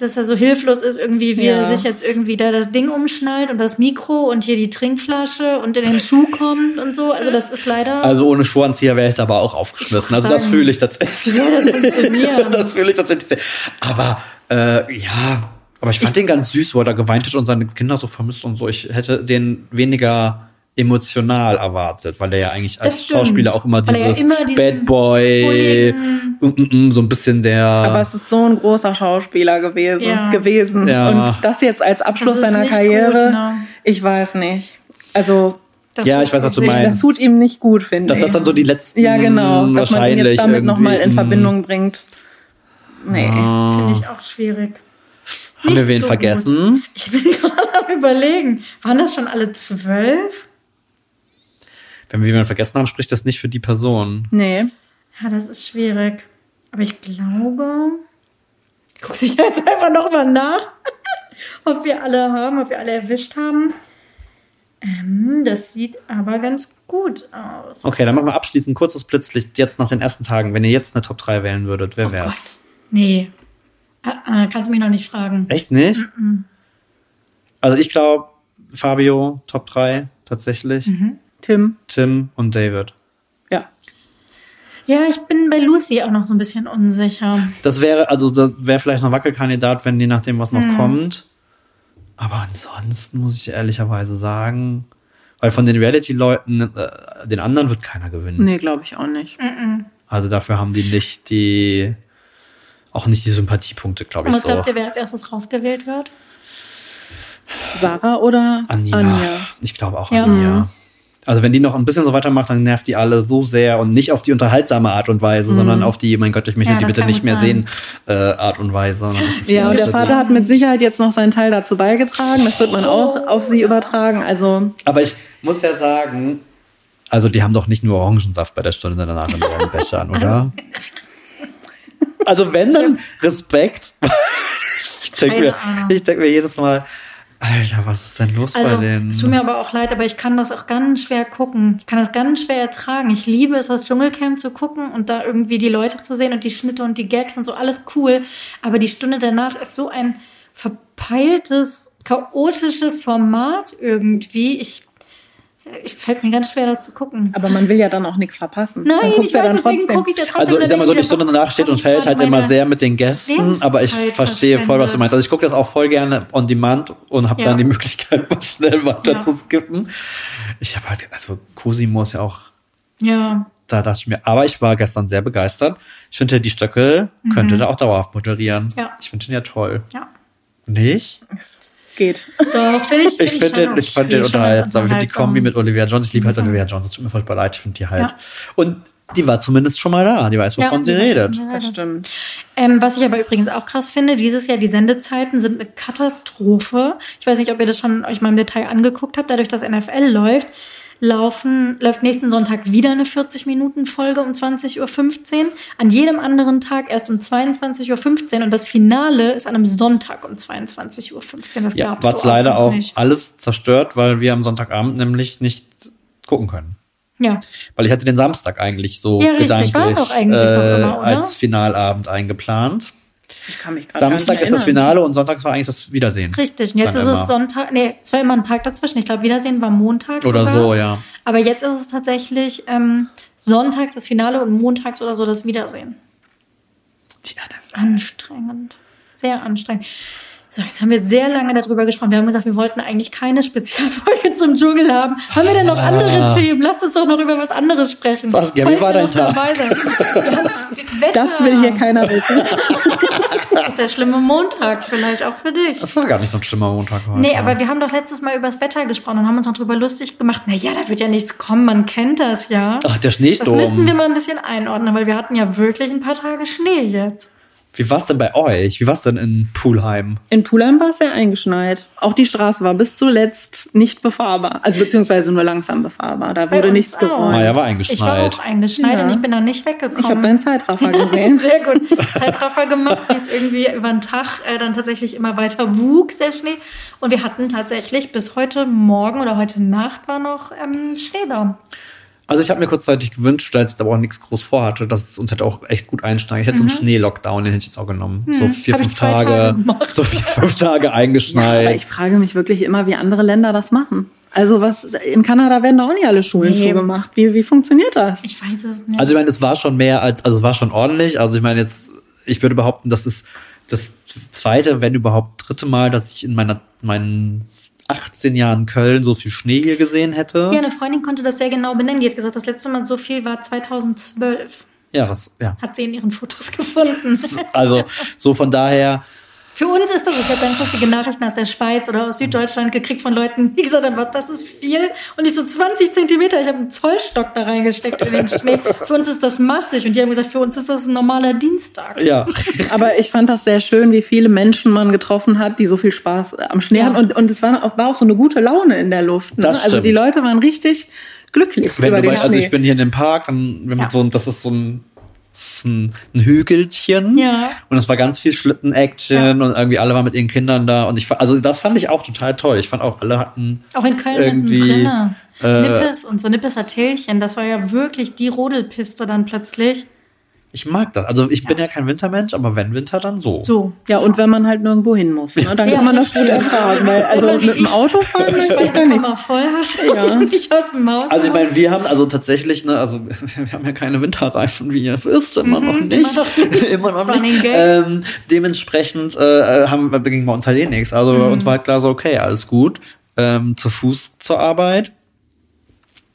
dass er so hilflos ist, irgendwie, wie er Ja. sich jetzt irgendwie da das Ding umschnallt und das Mikro und hier die Trinkflasche und in den Schuh kommt und so. Also das ist leider. Also ohne Schuhanzieher wäre ich da aber auch aufgeschmissen. Also das fühle ich tatsächlich. Ja, das funktioniert. das fühle ich tatsächlich sehr. Aber äh, ja, aber ich fand den ganz süß, wo er da geweint hat und seine Kinder so vermisst und so. Ich hätte den weniger emotional erwartet, weil er ja eigentlich als. Schauspieler auch immer er ja dieses immer Bad Boy, mm, mm, mm, so ein bisschen der. Aber es ist so ein großer Schauspieler gewesen. Ja. gewesen. Ja. Und das jetzt als Abschluss seiner Karriere, gut, ne? ich weiß nicht. Also, Das Ja, ich weiß, was du meinst. das tut ihm nicht gut, finde dass ich. das dann so die letzten ja, genau. Dass man ihn jetzt damit nochmal in Verbindung bringt. Nee. Finde ich auch schwierig. Haben wir wen so vergessen? Gut. Ich bin gerade am überlegen. Waren das schon alle zwölf? Wenn wir jemanden vergessen haben, spricht das nicht für die Person. Nee. Ja, das ist schwierig. Aber ich glaube, ich gucke sich jetzt einfach nochmal nach, ob wir alle haben, ob wir alle erwischt haben. Ähm, das sieht aber ganz gut aus. Okay, dann machen wir abschließend ein kurzes Blitzlicht jetzt nach den ersten Tagen. Wenn ihr jetzt eine Top 3 wählen würdet, wer wär's? Nee. Ah, ah, kannst du mich noch nicht fragen. Echt nicht? Also ich glaube, Fabio, Top 3 tatsächlich. Mhm. Tim. Tim und David. Ja. Ja, ich bin bei Lucy auch noch so ein bisschen unsicher. Das wäre, also das wäre vielleicht noch Wackelkandidat, wenn je nachdem, was noch Mhm. kommt. Aber ansonsten muss ich ehrlicherweise sagen, weil von den Reality-Leuten, äh, den anderen wird keiner gewinnen. Nee, glaube ich auch nicht. Also dafür haben die nicht die, auch nicht die Sympathiepunkte, glaube Und ich was so. glaubt ihr, wer als erstes rausgewählt wird? Sarah oder Anja. Anja? Ich glaube auch Ja. Anja. Also wenn die noch ein bisschen so weitermacht, dann nervt die alle so sehr und nicht auf die unterhaltsame Art und Weise, sondern auf die, mein Gott, ich möchte Mhm. Ja, die bitte nicht mehr sein. sehen, äh, Art und Weise. Ja, und der Vater hat mit Sicherheit jetzt noch seinen Teil dazu beigetragen. Das wird man auch auf sie übertragen. Also, Aber ich muss ja sagen, also die haben doch nicht nur Orangensaft bei der Stunde danach in ihren Bechern, oder? Also wenn, dann Respekt. ich denke mir, ich denk mir jedes Mal, Alter, was ist denn los Also, bei denen? es tut mir aber auch leid, aber ich kann das auch ganz schwer gucken. Ich kann das ganz schwer ertragen. Ich liebe es, das Dschungelcamp zu gucken und da irgendwie die Leute zu sehen und die Schnitte und die Gags und so, alles cool. Aber die Stunde danach ist so ein verpeiltes, chaotisches Format irgendwie. Ich, es fällt mir ganz schwer, das zu gucken. aber man will ja dann auch nichts verpassen. Nein, ich weiß, deswegen gucke ich ja trotzdem. Also ich sag mal so, die Stunde danach steht und fällt halt immer sehr mit den Gästen, aber ich verstehe voll, was du meinst. Also ich gucke das auch voll gerne on demand und habe Ja. dann die Möglichkeit, mal schnell weiter Ja. zu skippen. Ich habe halt, also Cosimo ist ja auch, Ja, da dachte ich mir, aber ich war gestern sehr begeistert. Ich finde, die Stöckel könnte da auch dauerhaft moderieren. Mhm. Ja. Ich finde den ja toll. ja. Nicht? Es geht. Doch, finde ich. Ich finde den, ich fand den unterhaltsam. Ich finde die Kombi mit. Olivia Jones. Ich liebe halt Olivia Jones. Es tut mir furchtbar leid. Ich finde die halt. Ja. Und die war zumindest schon mal da. Die weiß, wovon Ja, sie redet. Das stimmt. Ähm, was ich aber übrigens auch krass finde, dieses Jahr die Sendezeiten sind eine Katastrophe. Ich weiß nicht, ob ihr das schon euch mal im Detail angeguckt habt. Dadurch, dass NFL läuft, laufen, läuft nächsten Sonntag wieder eine 40-Minuten-Folge um 20.15 Uhr. An jedem anderen Tag erst um 22.15 Uhr. Und das Finale ist an einem Sonntag um 22.15 Uhr. Das Ja, gab's was so leider auch nicht. alles zerstört, weil wir am Sonntagabend nämlich nicht gucken können. Ja, Weil ich hatte den Samstag eigentlich so Ja, richtig. gedanklich War es auch eigentlich noch äh, immer, als Finalabend eingeplant. Ich kann mich gerade Samstag nicht ist das. Finale und Sonntag war eigentlich das Wiedersehen. richtig. Und jetzt ist immer. es Sonntag. Nee, es war immer ein Tag dazwischen. Ich glaube, Wiedersehen war Montag. Oder sogar. so, ja. Aber jetzt ist es tatsächlich ähm, sonntags das Finale und montags oder so das Wiedersehen. Die NFL. Anstrengend. Sehr anstrengend. So, jetzt haben wir sehr lange darüber gesprochen. Wir haben gesagt, wir wollten eigentlich keine Spezialfolge zum Dschungel haben. Haben wir denn noch andere Themen? Lasst uns doch noch über was anderes sprechen. Ah. Saskia, wie war dein Tag? Das will hier keiner wissen. Das ist der schlimme Montag, vielleicht auch für dich. Das war gar nicht so ein schlimmer Montag heute. Nee, aber wir haben doch letztes Mal über das Wetter gesprochen und haben uns noch drüber lustig gemacht. Na ja, da wird ja nichts kommen, man kennt das ja. Ach, der Das Schneesturm. müssten wir mal ein bisschen einordnen, weil wir hatten ja wirklich ein paar Tage Schnee jetzt. Wie war's denn bei euch? Wie war's denn in Pulheim? In Pulheim war es sehr eingeschneit. Auch die Straße war bis zuletzt nicht befahrbar. Also beziehungsweise nur langsam befahrbar. Da Bei wurde nichts auch. geräumt. Maja war Ich war eingeschneit. auch eingeschneit Ja. und ich bin da nicht weggekommen. Ich habe deinen Zeitraffer gesehen. Sehr gut. Zeitraffer gemacht, wie es irgendwie über den Tag äh, dann tatsächlich immer weiter wuchs, der Schnee. Und wir hatten tatsächlich bis heute Morgen oder heute Nacht war noch ähm, Schnee da. Also ich habe mir kurzzeitig gewünscht, als ich aber auch nichts groß vorhatte, dass es uns hätte auch echt gut einschneiden. Ich hätte so einen Schneelockdown, den hätte ich jetzt auch genommen. So vier, Hab fünf Tage, Tage so vier, fünf Tage Ja, eingeschneit. aber ich frage mich wirklich immer, wie andere Länder das machen. Also was in Kanada werden da auch nicht alle Schulen Nee. zugemacht. Wie, wie funktioniert das? Ich weiß es nicht. Also ich meine, es war schon mehr als, also es war schon ordentlich. Also ich meine jetzt, ich würde behaupten, das ist das zweite, wenn überhaupt dritte Mal, dass ich in meiner, meinen 18 Jahren Köln so viel Schnee hier gesehen hätte. ja, eine Freundin konnte das sehr genau benennen. Die hat gesagt, das letzte Mal so viel war 2012. Ja, das, ja. Hat sie in ihren Fotos gefunden. Also so von daher, Für uns ist das, ich habe ganz lustige Nachrichten aus der Schweiz oder aus Süddeutschland gekriegt von Leuten, die gesagt haben, was, das ist viel. Und ich so 20 Zentimeter, ich habe einen Zollstock da reingesteckt in den Schnee. Für uns ist das massig. Und die haben gesagt, für uns ist das ein normaler Dienstag. ja. Aber ich fand das sehr schön, wie viele Menschen man getroffen hat, die so viel Spaß äh, am Schnee Ja. hatten. Und, und es war auch, war auch so eine gute Laune in der Luft. Ne? Das Also die. Leute waren richtig glücklich Wenn über du den bei, also ich bin hier in dem Park, dann haben Ja. so ein, das ist so ein, ein, ein Hügelchen. Ja. Und es war ganz viel Schlitten-Action und irgendwie alle waren mit ihren Kindern da. Und ich also das fand ich auch total toll. Ich fand auch, alle hatten Auch in Köln irgendwie. äh, Nippes und so Nippes Tälchen, das war ja wirklich die Rodelpiste dann plötzlich. Ich mag das. Also ich bin ja kein Wintermensch, aber wenn Winter, dann so. So. ja, und wenn man halt nirgendwo hin muss, ne, dann Ja, kann man das gut erfahren. Weil, also mit dem Auto fahren ich ich ja nicht. Voll hat Ja. und nicht aus dem Haus Also ich meine, wir haben also tatsächlich, ne, also wir haben ja keine Winterreifen, wie ihr wisst, immer noch nicht. Mhm, immer noch nicht. immer noch nicht. Ähm, dementsprechend äh, haben wir ging bei uns halt eh nichts. Also bei Mhm. uns war halt klar so, okay, alles gut. Ähm, zu Fuß zur Arbeit.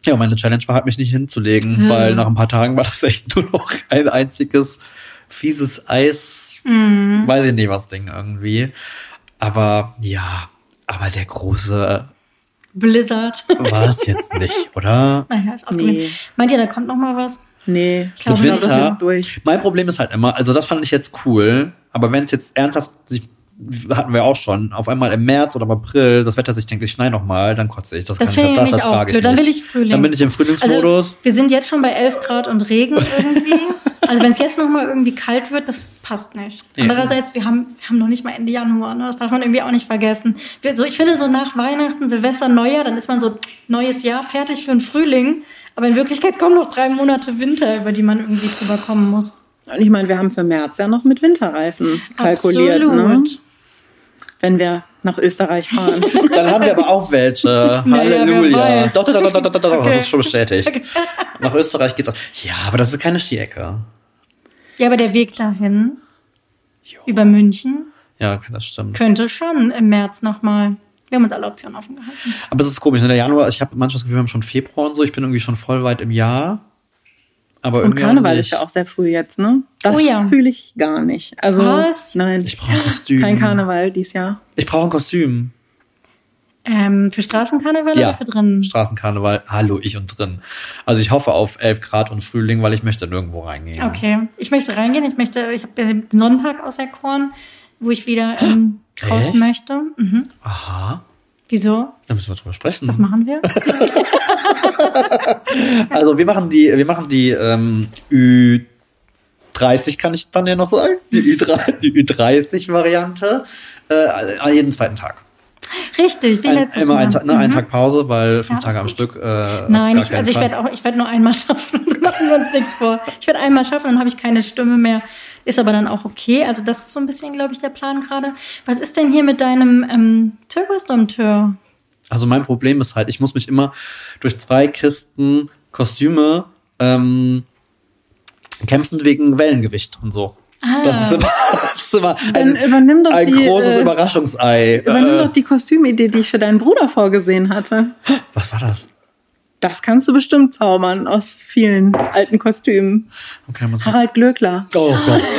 Ja, meine Challenge war halt, mich nicht hinzulegen, weil nach ein paar Tagen war das echt nur noch ein einziges fieses Eis, Mhm. weiß ich nicht was Ding irgendwie. Aber ja, aber der große Blizzard. war es jetzt nicht, oder? naja, ist ausgelegt. Nee. Meint ihr, da kommt noch mal was? Nee, ich glaub, glaube, Mit das ist Winter. jetzt durch. Mein Problem ist halt immer, also das fand ich jetzt cool, aber wenn es jetzt ernsthaft sich hatten wir auch schon, auf einmal im März oder im April, das Wetter sich denkt, ich schnei noch mal, dann kotze ich. Das, Das kann finde ich das ertrage ich blöd. Dann nicht. will ich Frühling. Dann bin ich im Frühlingsmodus. Also, wir sind jetzt schon bei 11 Grad und Regen irgendwie. Also wenn es jetzt noch mal irgendwie kalt wird, das passt nicht. Andererseits, wir haben, wir haben noch nicht mal Ende Januar. Ne? Das darf man irgendwie auch nicht vergessen. Wir, so, ich finde so nach Weihnachten, Silvester, Neujahr, dann ist man so neues Jahr fertig für den Frühling. Aber in Wirklichkeit kommen noch drei Monate Winter, über die man irgendwie drüber kommen muss. Und ich meine, wir haben für März ja noch mit Winterreifen kalkuliert, ne? Wenn wir nach Österreich fahren. Dann haben wir aber auch welche. Halleluja. Doch, doch, doch, doch, doch, doch, doch, Okay. das ist schon bestätigt. Nach Österreich geht's auch. Ja, aber das ist keine Skiecke. Ja, aber der Weg dahin Jo. über München Ja, okay, das stimmt. könnte schon im März noch mal. Wir haben uns alle Optionen offen gehalten. Aber es ist komisch, ne? der Januar, ich habe manchmal das Gefühl, wir haben schon Februar und so, ich bin irgendwie schon voll weit im Jahr. Aber Und Karneval ist ja auch sehr früh jetzt, ne? Das Oh ja. fühle ich gar nicht. Also Was? nein, Ich brauche ein Kostüm. kein Karneval dieses Jahr. Ich brauche ein Kostüm. Ähm, für Straßenkarneval Ja, oder für drin? Straßenkarneval, hallo, ich und drin. Also ich hoffe auf 11 Grad und Frühling, weil ich möchte nirgendwo reingehen. Okay. Ich möchte reingehen. Ich möchte, ich habe ja den Sonntag auserkoren, wo ich wieder ähm, raus Echt? möchte. Mhm. Aha, Wieso? da müssen wir drüber sprechen. Was machen wir? Also wir machen die, wir machen die ähm, Ü30, kann ich dann ja noch sagen. Die, Ü3, die Ü30-Variante. Äh, jeden zweiten Tag. Richtig, wie Ein, letztes immer Mal. ein, Ta- ne, einen Tag Pause, weil fünf Ja, Tage am gut. Stück. Äh, Nein, ich, also ich werde auch, ich werde nur einmal schaffen. Machen wir uns nichts vor. Ich werde einmal schaffen, dann habe ich keine Stimme mehr. Ist aber dann auch okay. Also das ist so ein bisschen, glaube ich, der Plan gerade. Was ist denn hier mit deinem ähm, Zirkusdompteur? Also mein Problem ist halt, ich muss mich immer durch zwei Kisten Kostüme ähm, kämpfen wegen Wellengewicht und so. Ah. Das ist immer, das ist immer ein, übernimm doch ein die, großes äh, Überraschungsei. Übernimm Äh, doch die Kostümidee, die ich für deinen Bruder vorgesehen hatte. was war das? Das kannst du bestimmt zaubern aus vielen alten Kostümen. Okay, muss Harald Glöckler. oh Gott.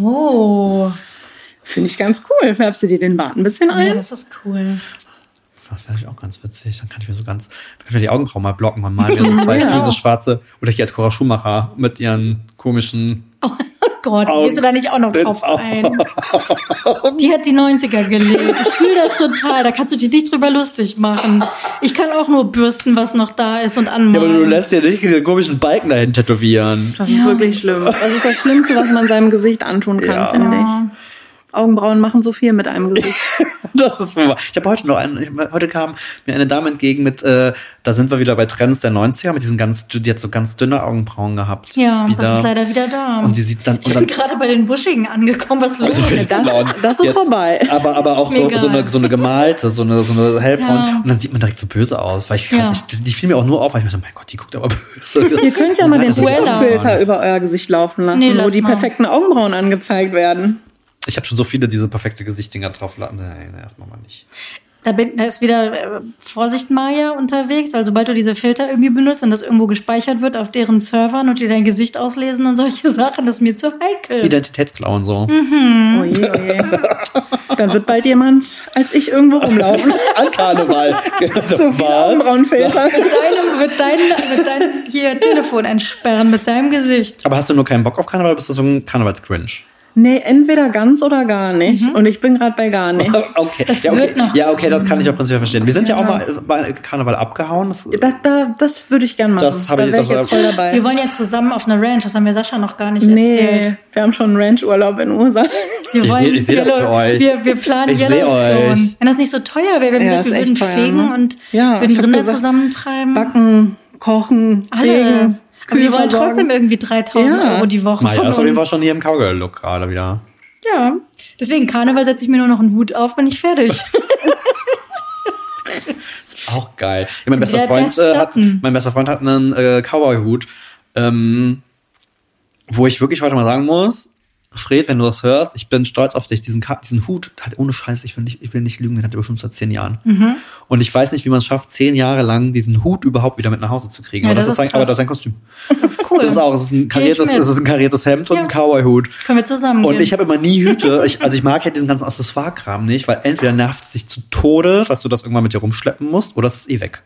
Oh, Finde ich ganz cool. Färbst du dir den Bart ein bisschen ja, ein? das ist cool. Das wäre auch ganz witzig. Dann kann ich mir so ganz, dann kann ich mir die Augenbrauen mal blocken und malen mir so zwei Ja. fiese schwarze. Oder ich gehe als Cora Schumacher mit ihren komischen Gott, gehst du da nicht auch noch drauf ein? Die hat die 90er gelebt. Ich fühle das total. Da kannst du dich nicht drüber lustig machen. Ich kann auch nur bürsten, was noch da ist und Ja, aber du anmalen. lässt dir nicht diese komischen Balken dahin tätowieren. Das ist wirklich schlimm. Das ist das Schlimmste, was man seinem Gesicht antun kann, Ja. finde ich. Augenbrauen machen so viel mit einem Gesicht. Das ist wahr. Ich habe heute noch einen, heute kam mir eine Dame entgegen mit, äh, da sind wir wieder bei Trends der 90er, mit diesen ganz, die hat so ganz dünne Augenbrauen gehabt. ja, wieder. das ist leider wieder da. Und sie sieht dann, ich bin dann gerade bei den Buschigen angekommen. Was los? Also, ist? das- Blauen. das ist Jetzt- vorbei. Aber, aber auch so, so, eine, so eine gemalte, so eine, so eine hellbraun. Ja. Und dann sieht man direkt so böse aus. Weil ich, Ja. ich die fiel mir auch nur auf, weil ich mir dachte, mein Gott, die guckt aber böse. Ihr könnt ja mal den. Filter über euer Gesicht laufen lassen, Nee, wo die mal. perfekten Augenbrauen angezeigt werden. Ich habe schon so viele diese perfekte Gesichtdinger drauf. Nein, nein, erstmal mal nicht. Da, bin, da ist wieder äh, Vorsicht Maya unterwegs, weil sobald du diese Filter irgendwie benutzt und das irgendwo gespeichert wird auf deren Servern und die dein Gesicht auslesen und solche Sachen, das ist mir zu heikel. Identitätsklauen so. Mhm. Oh je, oh je. Dann wird bald jemand als ich irgendwo rumlaufen. An Karneval. so Augenbrauenfilter. Mit deinem, mit deinem, mit deinem hier Telefon entsperren mit seinem Gesicht. Aber hast du nur keinen Bock auf Karneval oder bist du so ein Karnevals-Cringe? Nee, entweder ganz oder gar nicht. Und ich bin gerade bei gar nicht. Okay. Das ja, okay. wird noch. ja, okay, das kann ich auch prinzipiell verstehen. Wir sind ja, auch mal bei Karneval abgehauen. Das, Das, da, das würde ich gern machen. Das hab da ich- wäre ich das jetzt war- voll dabei. Wir wollen ja zusammen auf eine Ranch, das haben wir Sascha noch gar nicht nee, erzählt. wir haben schon einen Ranchurlaub in USA. Wir Ich wollen seh- das für euch. Wir, wir planen Ich Yellowstone. euch. Wenn das nicht so teuer wäre, wir, haben Ja, wir würden echt teuer, fegen ne? und Ja, würden Rinder gesagt, zusammentreiben. Backen, kochen, Alles. Aber wir wollen trotzdem irgendwie 3000 Ja. Euro die Woche ist jeden Fall uns. schon hier im Cowgirl-Look gerade wieder. Ja. Deswegen Karneval setze ich mir nur noch einen Hut auf, bin ich fertig. Auch geil. Ja, mein bester Freund äh, hat, mein bester Freund hat einen äh, Cowboy-Hut, ähm, wo ich wirklich heute mal sagen muss, Fred, wenn du das hörst, ich bin stolz auf dich. Diesen, diesen Hut hat ohne Scheiß, ich will nicht, ich will nicht lügen, den hat er bestimmt seit zehn Jahren. Mhm. Und ich weiß nicht, wie man es schafft, zehn Jahre lang diesen Hut überhaupt wieder mit nach Hause zu kriegen. Ja, aber, das das ist sein, ist aber das ist sein Kostüm. Das ist cool. Das ist auch, es ist ein kariertes, es ist ein kariertes Hemd und Ja. ein Cowboy-Hut. Können wir zusammen Und gehen. ich habe immer nie Hüte. Ich, also ich mag ja diesen ganzen Accessoire-Kram nicht, weil entweder nervt es dich zu Tode, dass du das irgendwann mit dir rumschleppen musst, oder es ist eh weg.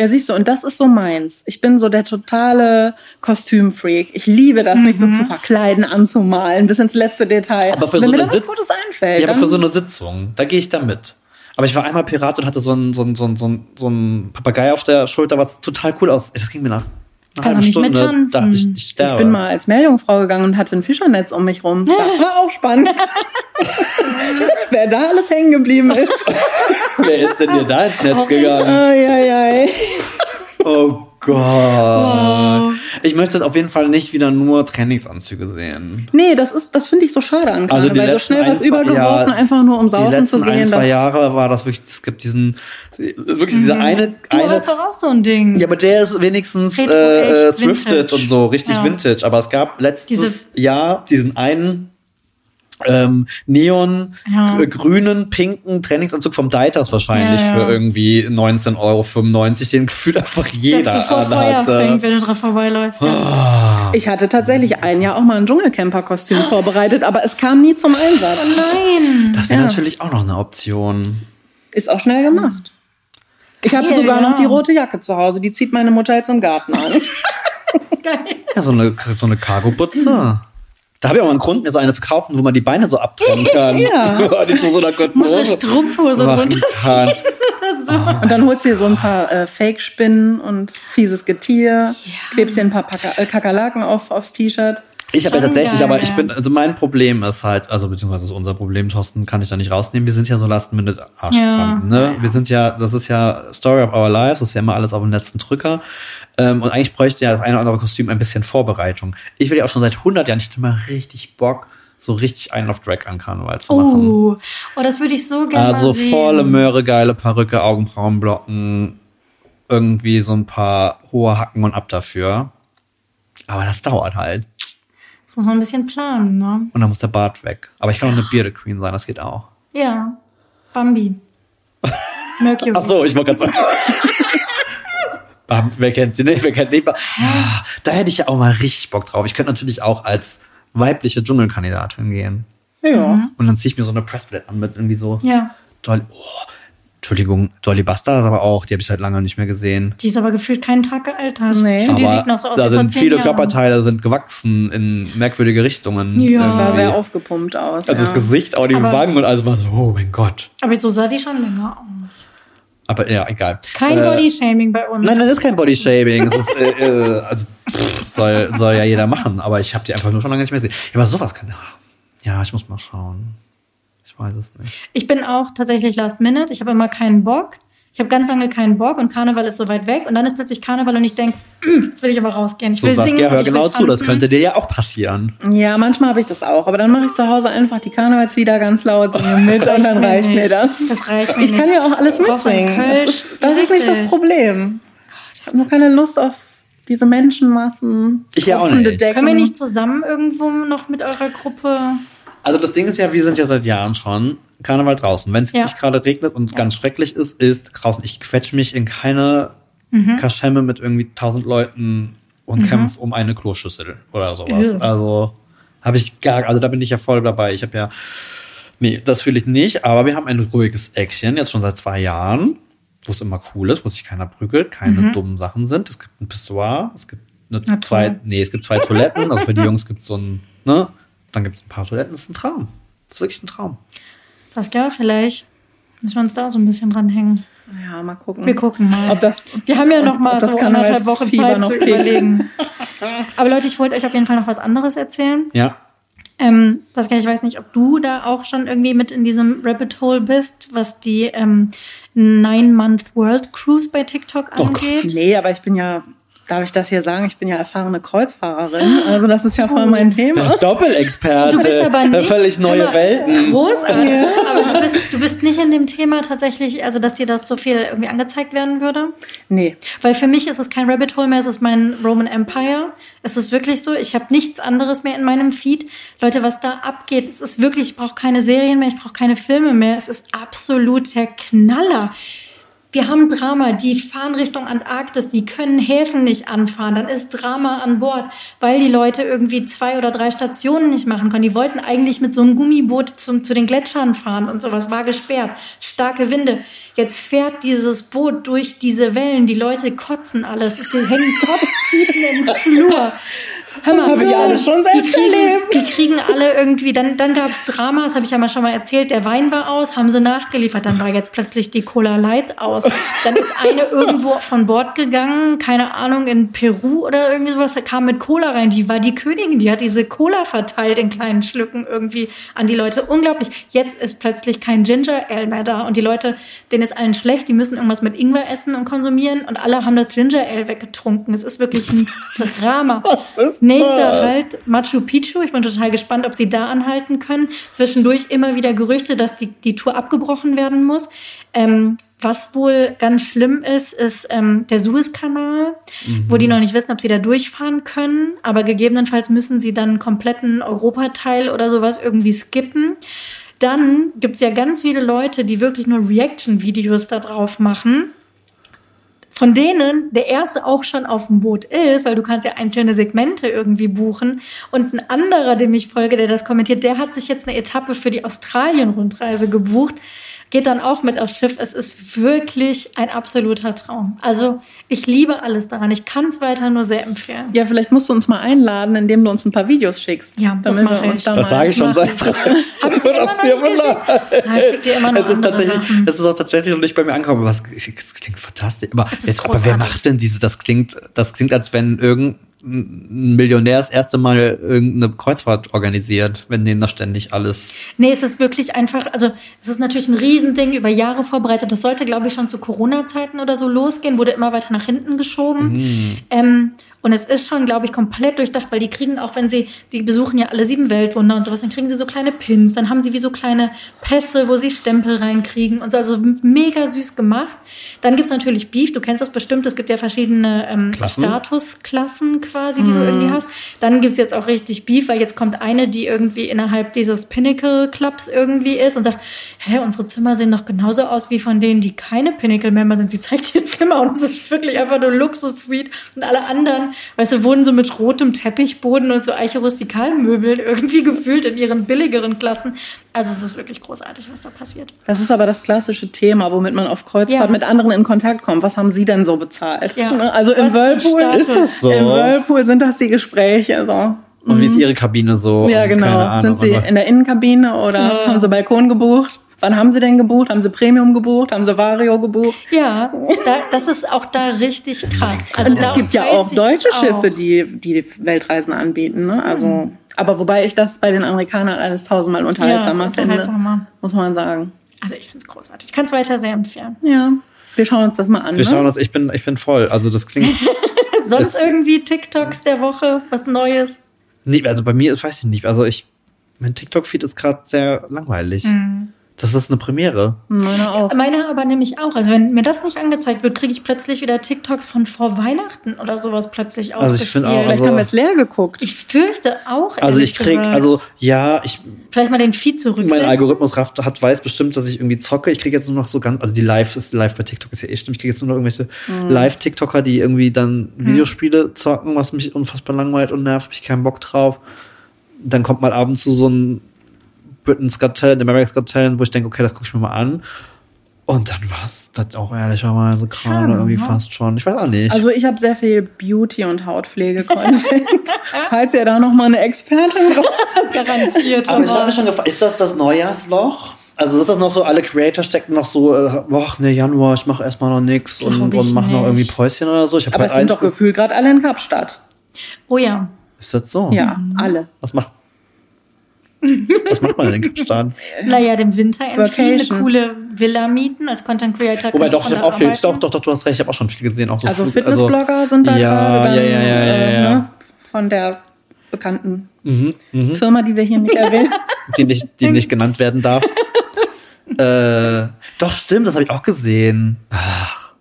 Ja, siehst du, und das ist so meins. Ich bin so der totale Kostümfreak. Ich liebe das, mich so Mhm. zu verkleiden, anzumalen, bis ins letzte Detail. Aber für Wenn so mir eine was Sit- Gutes einfällt. Ja, aber für so eine Sitzung, da gehe ich da mit. Aber ich war einmal Pirat und hatte so einen so einen- so einen- so einen- so einen Papagei auf der Schulter, was total cool aus. Das ging mir nach halben doch nicht Stunde. mittanzen. Dachte ich, ich ich bin mal als Meerjungfrau gegangen und hatte ein Fischernetz um mich rum. Das war auch spannend. Wer da alles hängen geblieben ist. Wer ist denn hier da ins Netz gegangen? Ai, ai, ai. Oh Gott. Ich möchte auf jeden Fall nicht wieder nur Trainingsanzüge sehen. Nee, das ist, das finde ich so schade an Also die Karneval. so letzten schnell was zwei- übergeworfen, ja, einfach nur um Die saufen letzten zu gehen. ein, zwei Jahre war das wirklich, es gibt diesen, wirklich diese eine, Mhm. du eine hast doch auch so ein Ding. Ja, aber der ist wenigstens Retro, äh, thrifted Vintage. und so, richtig Ja. Vintage. Aber es gab letztes Diese- Jahr diesen einen ähm, neon Ja. grünen, pinken Trainingsanzug vom Deiters wahrscheinlich Ja, ja. für irgendwie 19,95 Euro, den gefühlt einfach der jeder Feuer fängt, wenn du drauf vorbeiläufst. Ah. Ich hatte tatsächlich ein Jahr auch mal ein Dschungelcamper-Kostüm vorbereitet, aber es kam nie zum Einsatz. Nein. Das wäre Ja. natürlich auch noch eine Option. Ist auch schnell gemacht. Ich habe sogar noch ja. die rote Jacke zu Hause. Die zieht meine Mutter jetzt im Garten an. Geil. Ja, so eine, so eine Cargo-Butze. Da habe ich auch mal einen Grund, mir so eine zu kaufen, wo man die Beine so abtrennen kann. Ja. Die zu so einer kurzen Musst du Hose Strumpfhose machen runter. kann. So. Und dann holst du dir so ein paar äh, Fake-Spinnen und fieses Getier, klebst dir ein paar Paka äh, Kakerlaken auf, aufs T-Shirt. Ich habe ja tatsächlich, aber ich bin, also mein Problem ist halt, also beziehungsweise ist unser Problem, Thorsten, kann ich da nicht rausnehmen. Wir sind ja so Last-Minute-Arschkrampen, Ja. ne? Wir sind ja, das ist ja Story of Our Lives, das ist ja immer alles auf den letzten Drücker. Ähm, und eigentlich bräuchte ja das eine oder andere Kostüm ein bisschen Vorbereitung. Ich will ja auch schon seit 100 Jahren, ich hätte mal richtig Bock, so richtig einen auf Drag an Karneval zu machen. Oh, oh, das würde ich so gerne Also volle Möhre, geile Perücke, Augenbrauenblocken, irgendwie so ein paar hohe Hacken und ab dafür. Aber das dauert halt. Das muss man ein bisschen planen, ne? Und dann muss der Bart weg. Aber ich kann auch eine Bearded Queen sein, das geht auch. Ja. Bambi. Mercury. Ach so, ich wollte gerade sagen. Bam, wer kennt sie nicht? Wer kennt nicht? Ah, Da hätte ich ja auch mal richtig Bock drauf. Ich könnte natürlich auch als weibliche Dschungelkandidatin gehen. Ja. Und dann ziehe ich mir so eine Pressplate an mit irgendwie so Ja. toll. Oh, Entschuldigung, Dolly Buster aber auch, die habe ich seit lange nicht mehr gesehen. Die ist aber gefühlt keinen Tag gealtert. Nee. Ich finde, die sieht noch so aus da wie vor sind zehn viele Jahren. Körperteile sind gewachsen in merkwürdige Richtungen. Ja. Das sah sehr aufgepumpt aus. Also ja. das Gesicht, auch die Aber- Wangen und alles war so, oh mein Gott. Aber so sah die schon länger aus. Aber ja, egal. Kein Äh, Bodyshaming bei uns. Nein, das ist kein Bodyshaming. Es ist, äh, äh, also, pff, soll, soll ja jeder machen, aber ich habe die einfach nur schon lange nicht mehr gesehen. Ja, aber sowas kann. Ja, ich muss mal schauen. Ich weiß es nicht. Ich bin auch tatsächlich Last Minute. Ich habe immer keinen Bock. Ich habe ganz lange keinen Bock und Karneval ist so weit weg. Und dann ist plötzlich Karneval und ich denke, jetzt will ich aber rausgehen. Ich So, will singen Saskia, und hör genau zu, das könnte dir ja auch passieren. Ja, manchmal habe ich das auch. Aber dann mache ich zu Hause einfach die Karnevalslieder ganz laut singe mit Das und dann reicht reicht mir das. Das reicht mir Ich kann nicht. ja auch alles mitsingen. Das ist, das ist nicht das. Problem. Ich habe nur keine Lust auf diese Menschenmassen. Ich ja auch nicht. Decken. Können wir nicht zusammen irgendwo noch mit eurer Gruppe? Also das Ding ist ja, wir sind ja seit Jahren schon Karneval draußen. Wenn es Ja. nicht gerade regnet und ganz schrecklich ist, ist draußen. Ich quetsch mich in keine Mhm. Kaschemme mit irgendwie tausend Leuten und kämpf um eine Kloschüssel oder sowas. Ew. Also habe ich gar, also da bin ich ja voll dabei. Ich habe ja, nee, das fühle ich nicht, aber wir haben ein ruhiges Eckchen, jetzt schon seit zwei Jahren, wo es immer cool ist, wo sich keiner prügelt, keine dummen Sachen sind. Es gibt ein Pissoir, es gibt eine Mhm. Zwei, nee, es gibt zwei Toiletten, also für die Jungs gibt es so ein, ne, dann gibt es ein paar Toiletten, das ist ein Traum. Das ist wirklich ein Traum. Saskia, vielleicht müssen wir uns da so ein bisschen dranhängen. Ja, mal gucken. Wir gucken mal. Ob das, Wir haben ja noch mal das so anderthalb Wochen Karnevalsfieber Zeit noch zu kickt. überlegen. Aber Leute, ich wollte euch auf jeden Fall noch was anderes erzählen. Ja. Ähm, Saskia, ich weiß nicht, ob du da auch schon irgendwie mit in diesem Rabbit Hole bist, was die ähm, Nine-Month World Cruise bei TikTok Oh Gott. angeht. Nee, aber ich bin ja, darf ich das hier sagen, ich bin ja erfahrene Kreuzfahrerin. Also das ist ja voll mein Thema. Doppelexperte. Du bist aber nicht Völlig neue aber Welten. Großartig. Aber du bist, du bist nicht in dem Thema tatsächlich, also dass dir das so viel irgendwie angezeigt werden würde. Nee. Weil für mich ist es kein Rabbit Hole mehr, es ist mein Roman Empire. Es ist wirklich so, ich habe nichts anderes mehr in meinem Feed. Leute, was da abgeht, es ist wirklich, ich brauche keine Serien mehr, ich brauche keine Filme mehr. Es ist absolut der Knaller. Wir haben Drama, die fahren Richtung Antarktis, die können Häfen nicht anfahren. Dann ist Drama an Bord, weil die Leute irgendwie zwei oder drei Stationen nicht machen können. Die wollten eigentlich mit so einem Gummiboot zum, zu den Gletschern fahren und sowas war gesperrt. Starke Winde. Jetzt fährt dieses Boot durch diese Wellen. Die Leute kotzen alles. Die hängen Kotztüten im Flur. Hör mal, Hab ich alles schon die selbst kriegen, erlebt. die kriegen alle irgendwie, dann, dann gab es Drama, das habe ich ja mal schon mal erzählt, der Wein war aus, haben sie nachgeliefert, dann war jetzt plötzlich die Cola Light aus. Dann ist eine irgendwo von Bord gegangen, keine Ahnung, in Peru oder irgendwie sowas, kam mit Cola rein, die war die Königin, die hat diese Cola verteilt in kleinen Schlücken irgendwie an die Leute. Unglaublich. Jetzt ist plötzlich kein Ginger Ale mehr da und die Leute, denen ist allen schlecht, die müssen irgendwas mit Ingwer essen und konsumieren und alle haben das Ginger Ale weggetrunken. Es ist wirklich ein Drama. Nächster Halt Machu Picchu. Ich bin total gespannt, ob sie da anhalten können. Zwischendurch immer wieder Gerüchte, dass die, die Tour abgebrochen werden muss. Ähm, was wohl ganz schlimm ist, ist ähm, der Suezkanal, wo die noch nicht wissen, ob sie da durchfahren können. Aber gegebenenfalls müssen sie dann einen kompletten Europateil oder sowas irgendwie skippen. Dann gibt's ja ganz viele Leute, die wirklich nur Reaction-Videos da drauf machen von denen der erste auch schon auf dem Boot ist, weil du kannst ja einzelne Segmente irgendwie buchen. Und ein anderer, dem ich folge, der das kommentiert, der hat sich jetzt eine Etappe für die Australien-Rundreise gebucht. Geht dann auch mit aufs Schiff. Es ist wirklich ein absoluter Traum. Also ich liebe alles daran. Ich kann es weiter nur sehr empfehlen. Ja, vielleicht musst du uns mal einladen, indem du uns ein paar Videos schickst. Ja, das mache wir uns ich. da Das sage ich schon seit ich. drei dir immer noch es ist tatsächlich, Sachen. es ist auch tatsächlich noch nicht bei mir angekommen. Aber es, es klingt fantastisch. Aber, jetzt, aber wer macht denn diese? Das klingt, das klingt, als wenn irgendein Millionär das erste Mal irgendeine Kreuzfahrt organisiert, wenn denen das ständig alles. Nee, es ist wirklich einfach, also es ist natürlich ein Riesending über Jahre vorbereitet. Das sollte, glaube ich, schon zu Corona-Zeiten oder so losgehen, wurde immer weiter nach hinten geschoben. Ähm, und es ist schon, glaube ich, komplett durchdacht, weil die kriegen auch, wenn sie, die besuchen ja alle sieben Weltwunder und sowas, dann kriegen sie so kleine Pins, dann haben sie wie so kleine Pässe, wo sie Stempel reinkriegen und so, also mega süß gemacht. Dann gibt's natürlich Beef, du kennst das bestimmt, es gibt ja verschiedene ähm, Klassen? Statusklassen quasi, die du irgendwie hast. Dann gibt's jetzt auch richtig Beef, weil jetzt kommt eine, die irgendwie innerhalb dieses Pinnacle Clubs irgendwie ist und sagt, hä, unsere Zimmer sehen doch genauso aus wie von denen, die keine Pinnacle-Member sind. Sie zeigt ihr Zimmer und es ist wirklich einfach nur Luxus-Suite und alle anderen weißt du, wohnen so mit rotem Teppichboden und so Eiche-Rustikalmöbeln irgendwie gefühlt in ihren billigeren Klassen. Also es ist wirklich großartig, was da passiert. Das ist aber das klassische Thema, womit man auf Kreuzfahrt Ja. mit anderen in Kontakt kommt. Was haben Sie denn so bezahlt? Ja. Ne? Also im Whirlpool. Ist das so? Im Whirlpool sind das die Gespräche. So. Und wie ist Ihre Kabine so? Ja, genau. Keine Ahnung, Sind Sie in der Innenkabine oder Ja. haben Sie Balkon gebucht? Wann haben Sie denn gebucht? Haben Sie Premium gebucht? Haben Sie Vario gebucht? Ja, da, das ist auch da richtig krass. Also es gibt ja auch deutsche auch. Schiffe, die, die Weltreisen anbieten. Ne? Also, aber wobei ich das bei den Amerikanern alles tausendmal unterhaltsamer Ja, ist finde. unterhaltsamer. Muss man sagen. Also ich finde es großartig. Ich kann es weiter sehr empfehlen. Ja. Wir schauen uns das mal an. Wir ne? schauen uns, ich bin, ich bin voll. Also das klingt. Sonst irgendwie TikToks der Woche, was Neues. nee, also bei mir weiß ich nicht. Also ich, mein TikTok-Feed ist gerade sehr langweilig. Mhm. Das ist eine Premiere. Meine auch. Meine aber nämlich auch. Also wenn mir das nicht angezeigt wird, kriege ich plötzlich wieder TikToks von vor Weihnachten oder sowas plötzlich Also ich finde auch. Vielleicht also- haben wir es leer geguckt. ich fürchte auch. Also ich krieg, gesagt. also ja, ich, vielleicht mal den Feed zurücksetzen. mein Algorithmus hat, hat weiß bestimmt, dass ich irgendwie zocke. Ich kriege jetzt nur noch so ganz, also die Live ist live bei TikTok ist ja eh schlimm. Ich kriege jetzt nur noch irgendwelche Mhm. Live-TikToker, die irgendwie dann Videospiele zocken, was mich unfassbar langweilt und nervt. Hab ich keinen Bock drauf. Dann kommt mal abends zu so ein Britain's Got Talent, America's Got Talent, wo ich denke, okay, das gucke ich mir mal an. Und dann war's das auch ehrlicherweise gerade Schade, irgendwie ne? fast schon. Ich weiß auch nicht. Also ich habe sehr viel Beauty- und Hautpflege-Content. Falls ihr da noch mal eine Expertin garantiert. Aber ich habe mich schon gefragt, ist das das Neujahrsloch? Also ist das noch so, alle Creator stecken noch so, äh, boah, ne, Januar, ich mache erstmal noch nix und, und mache noch irgendwie Päuschen oder so. Ich hab Aber halt es sind eins doch gefühlt gerade alle in Kapstadt. Oh ja. Ist das so? Ja, alle. Was macht, was macht man denn in Kapstadt? Naja, dem Winter entfliehen, eine coole Villa mieten als Content Creator. Wobei doch, ich auch viel, doch, doch, doch, du hast recht, ich habe auch schon viel gesehen. Auch so Also Flug- Fitnessblogger sind da ja, gerade dann ja, ja, ja, ja, äh, ja. Ne, von der bekannten Mhm, Firma, die wir hier nicht erwähnen. die nicht, die nicht genannt werden darf. äh, doch, stimmt, das habe ich auch gesehen.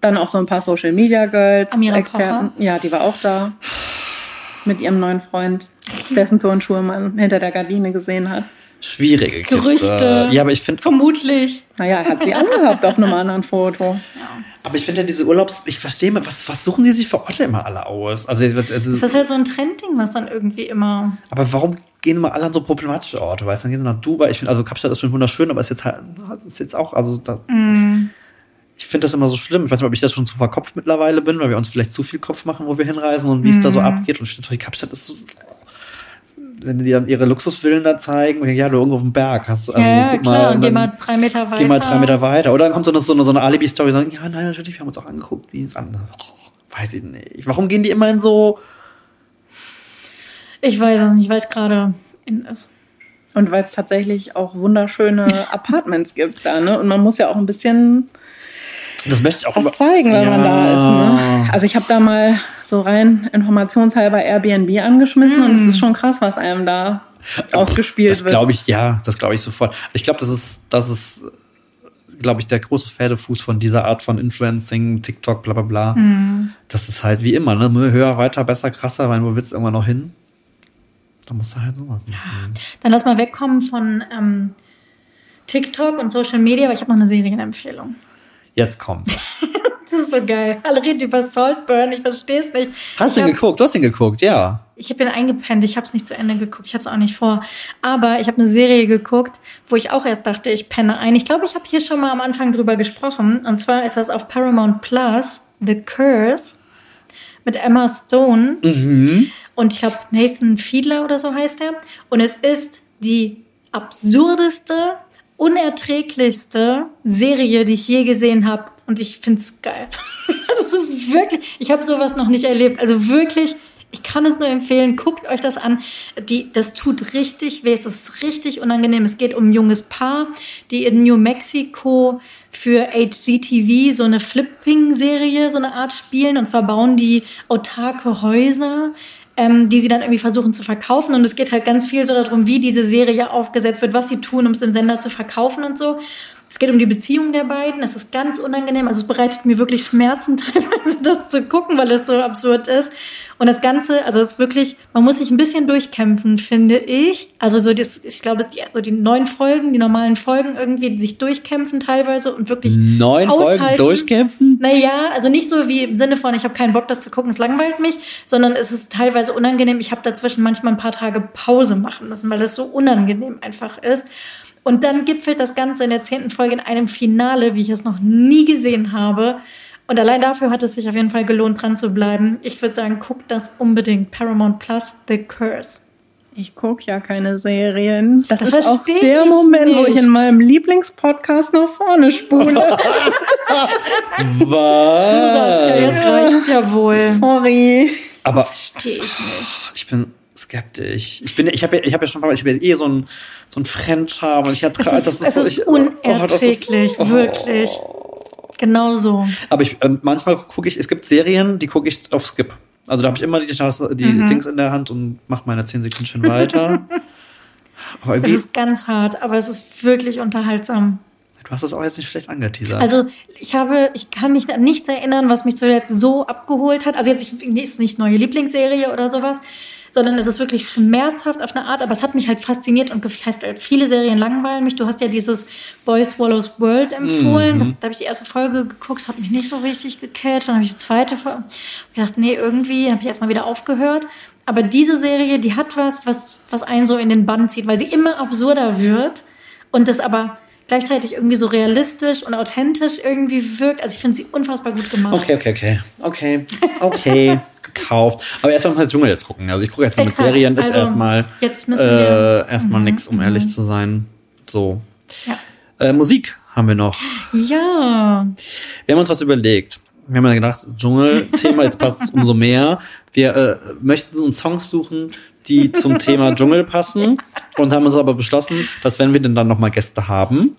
Dann auch so ein paar Social Media Girls, Amira Experten. Ja, die war auch da. Mit ihrem neuen Freund, dessen Turnschuhe man hinter der Gardine gesehen hat. Schwierige Kiste. Gerüchte. Ja, aber ich finde, Vermutlich. Naja, hat sie angehabt auf einem anderen Foto. aber ich finde ja diese Urlaubs, ich verstehe mal, was, was suchen die sich für Orte immer alle aus? Also, also, Das ist halt so ein Trendding, was dann irgendwie immer. aber warum gehen immer alle an so problematische Orte? Weißt du, dann gehen sie nach Dubai. Ich finde, also Kapstadt ist schon wunderschön, aber ist jetzt halt, ist jetzt auch, also da, ich finde das immer so schlimm. Ich weiß nicht, ob ich das schon zu verkopft mittlerweile bin, weil wir uns vielleicht zu viel Kopf machen, wo wir hinreisen und wie es da so abgeht. Und ich finde, Kapstadt ist so, wenn die dann ihre Luxusvillen da zeigen, ja, du irgendwo auf dem Berg hast. du- Also, ja, ja, guck klar. Und geh mal drei Meter weiter. Geh mal drei Meter weiter. Oder dann kommt so eine, so eine, so eine Alibi-Story, sagen, ja, nein, natürlich, wir haben uns auch angeguckt, wie es andere. Weiß ich nicht. Warum gehen die immer in so, Ich weiß es nicht, weil es gerade in ist. Und weil es tatsächlich auch wunderschöne Apartments gibt da, ne? Und man muss ja auch ein bisschen das möchte ich auch was immer- zeigen, wenn man da ist. Ne? Also ich habe da mal so rein informationshalber Airbnb angeschmissen und es ist schon krass, was einem da ausgespielt Das wird. glaube ich, ja, das glaube ich sofort. Ich glaube, das ist, das ist, glaube ich, der große Pferdefuß von dieser Art von Influencing, TikTok, bla bla bla. Das ist halt wie immer, ne? Höher, weiter, besser, krasser, weil wo willst du irgendwann noch hin? Da musst du halt sowas machen. Dann lass mal wegkommen von ähm, TikTok und Social Media, aber ich habe noch eine Serienempfehlung. Jetzt kommt. Das ist so geil. Alle reden über Saltburn, ich verstehe es nicht. Hast du ihn geguckt? Du hast ihn geguckt, ja. Ich bin eingepennt, ich habe es nicht zu Ende geguckt, ich habe es auch nicht vor. Aber ich habe eine Serie geguckt, wo ich auch erst dachte, ich penne ein. Ich glaube, ich habe hier schon mal am Anfang drüber gesprochen. Und zwar ist das auf Paramount Plus, The Curse, mit Emma Stone. Und ich glaube, Nathan Fiedler oder so heißt er. Und es ist die absurdeste, unerträglichste Serie, die ich je gesehen habe. Und ich finde es geil. Also es ist wirklich, ich habe sowas noch nicht erlebt. Also wirklich, ich kann es nur empfehlen, guckt euch das an. Die, das tut richtig weh, es ist richtig unangenehm. Es geht um ein junges Paar, die in New Mexico für HGTV so eine Flipping-Serie, so eine Art spielen. Und zwar bauen die autarke Häuser ähm, die sie dann irgendwie versuchen zu verkaufen. Und es geht halt ganz viel so darum, wie diese Serie aufgesetzt wird, was sie tun, um es im Sender zu verkaufen und so. Es geht um die Beziehung der beiden. Es ist ganz unangenehm. Also es bereitet mir wirklich Schmerzen teilweise, das zu gucken, weil es so absurd ist. Und das Ganze, also es ist wirklich, man muss sich ein bisschen durchkämpfen, finde ich. Also so das, ich glaube, die, so die neun Folgen, die normalen Folgen irgendwie sich durchkämpfen teilweise und wirklich Neun Folgen aushalten. durchkämpfen? Naja, also nicht so wie im Sinne von, ich habe keinen Bock, das zu gucken, es langweilt mich, sondern es ist teilweise unangenehm. Ich habe dazwischen manchmal ein paar Tage Pause machen müssen, weil es so unangenehm einfach ist. Und dann gipfelt das Ganze in der zehnten Folge in einem Finale, wie ich es noch nie gesehen habe. Und allein dafür hat es sich auf jeden Fall gelohnt, dran zu bleiben. Ich würde sagen, guckt das unbedingt. Paramount Plus, The Curse. Ich gucke ja keine Serien. Das, Das ist auch der Moment, wo ich nicht. in meinem Lieblingspodcast nach vorne spule. Was? Jetzt reicht's ja wohl. Sorry. Aber Verstehe ich nicht. ich bin skeptisch. Ich bin, ich habe ich habe ja schon ich habe ja eh so ein so ein Fremdscham und ich hatte, Es ist, das so- ist ich, oh, das ist- unerträglich, oh. wirklich. Genau so. Aber ich, ähm, manchmal gucke ich, es gibt Serien, die gucke ich auf Skip. Also da habe ich immer die, die Mhm. Dings in der Hand und mache meine 10 Sekunden schön weiter. Aber Es ist ganz hart, aber es ist wirklich unterhaltsam. du hast das auch jetzt nicht schlecht angeteasert. Also ich habe, ich kann mich an nichts erinnern, was mich zuletzt so abgeholt hat. Also jetzt ich- ist nicht neue Lieblingsserie oder sowas, sondern es ist wirklich schmerzhaft auf eine Art, aber es hat mich halt fasziniert und gefesselt. Viele Serien langweilen mich. Du hast ja dieses Boy Swallows World empfohlen. Das, da habe ich die erste Folge geguckt, hat mich nicht so richtig gecatcht. Dann habe ich die zweite Folge gedacht, nee, irgendwie habe ich erstmal wieder aufgehört. Aber diese Serie, die hat was, was, was einen so in den Bann zieht, weil sie immer absurder wird und das aber gleichzeitig irgendwie so realistisch und authentisch irgendwie wirkt. Also ich finde sie unfassbar gut gemacht. okay, okay, okay. Okay, okay. gekauft. Aber erstmal muss ich Dschungel jetzt gucken. Also ich gucke erstmal mit. Serien. Das ist Also, erstmal jetzt müssen wir- äh, erstmal nix, um ehrlich zu sein. So. Ja. Äh, Musik haben wir noch. ja. Wir haben uns was überlegt. Wir haben ja gedacht, Dschungel-Thema, jetzt passt es umso mehr. Wir äh, möchten uns Songs suchen, die zum Thema Dschungel passen und haben uns aber beschlossen, dass wenn wir denn dann nochmal Gäste haben,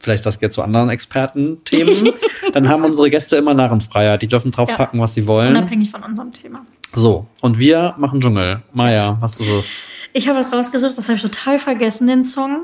vielleicht das geht zu anderen Experten-Themen, dann haben unsere Gäste immer Narrenfreiheit. Die dürfen draufpacken, was sie wollen. Unabhängig von unserem Thema. So, und wir machen Dschungel. Maja, was ist es? Ich habe was rausgesucht, das habe ich total vergessen, den Song.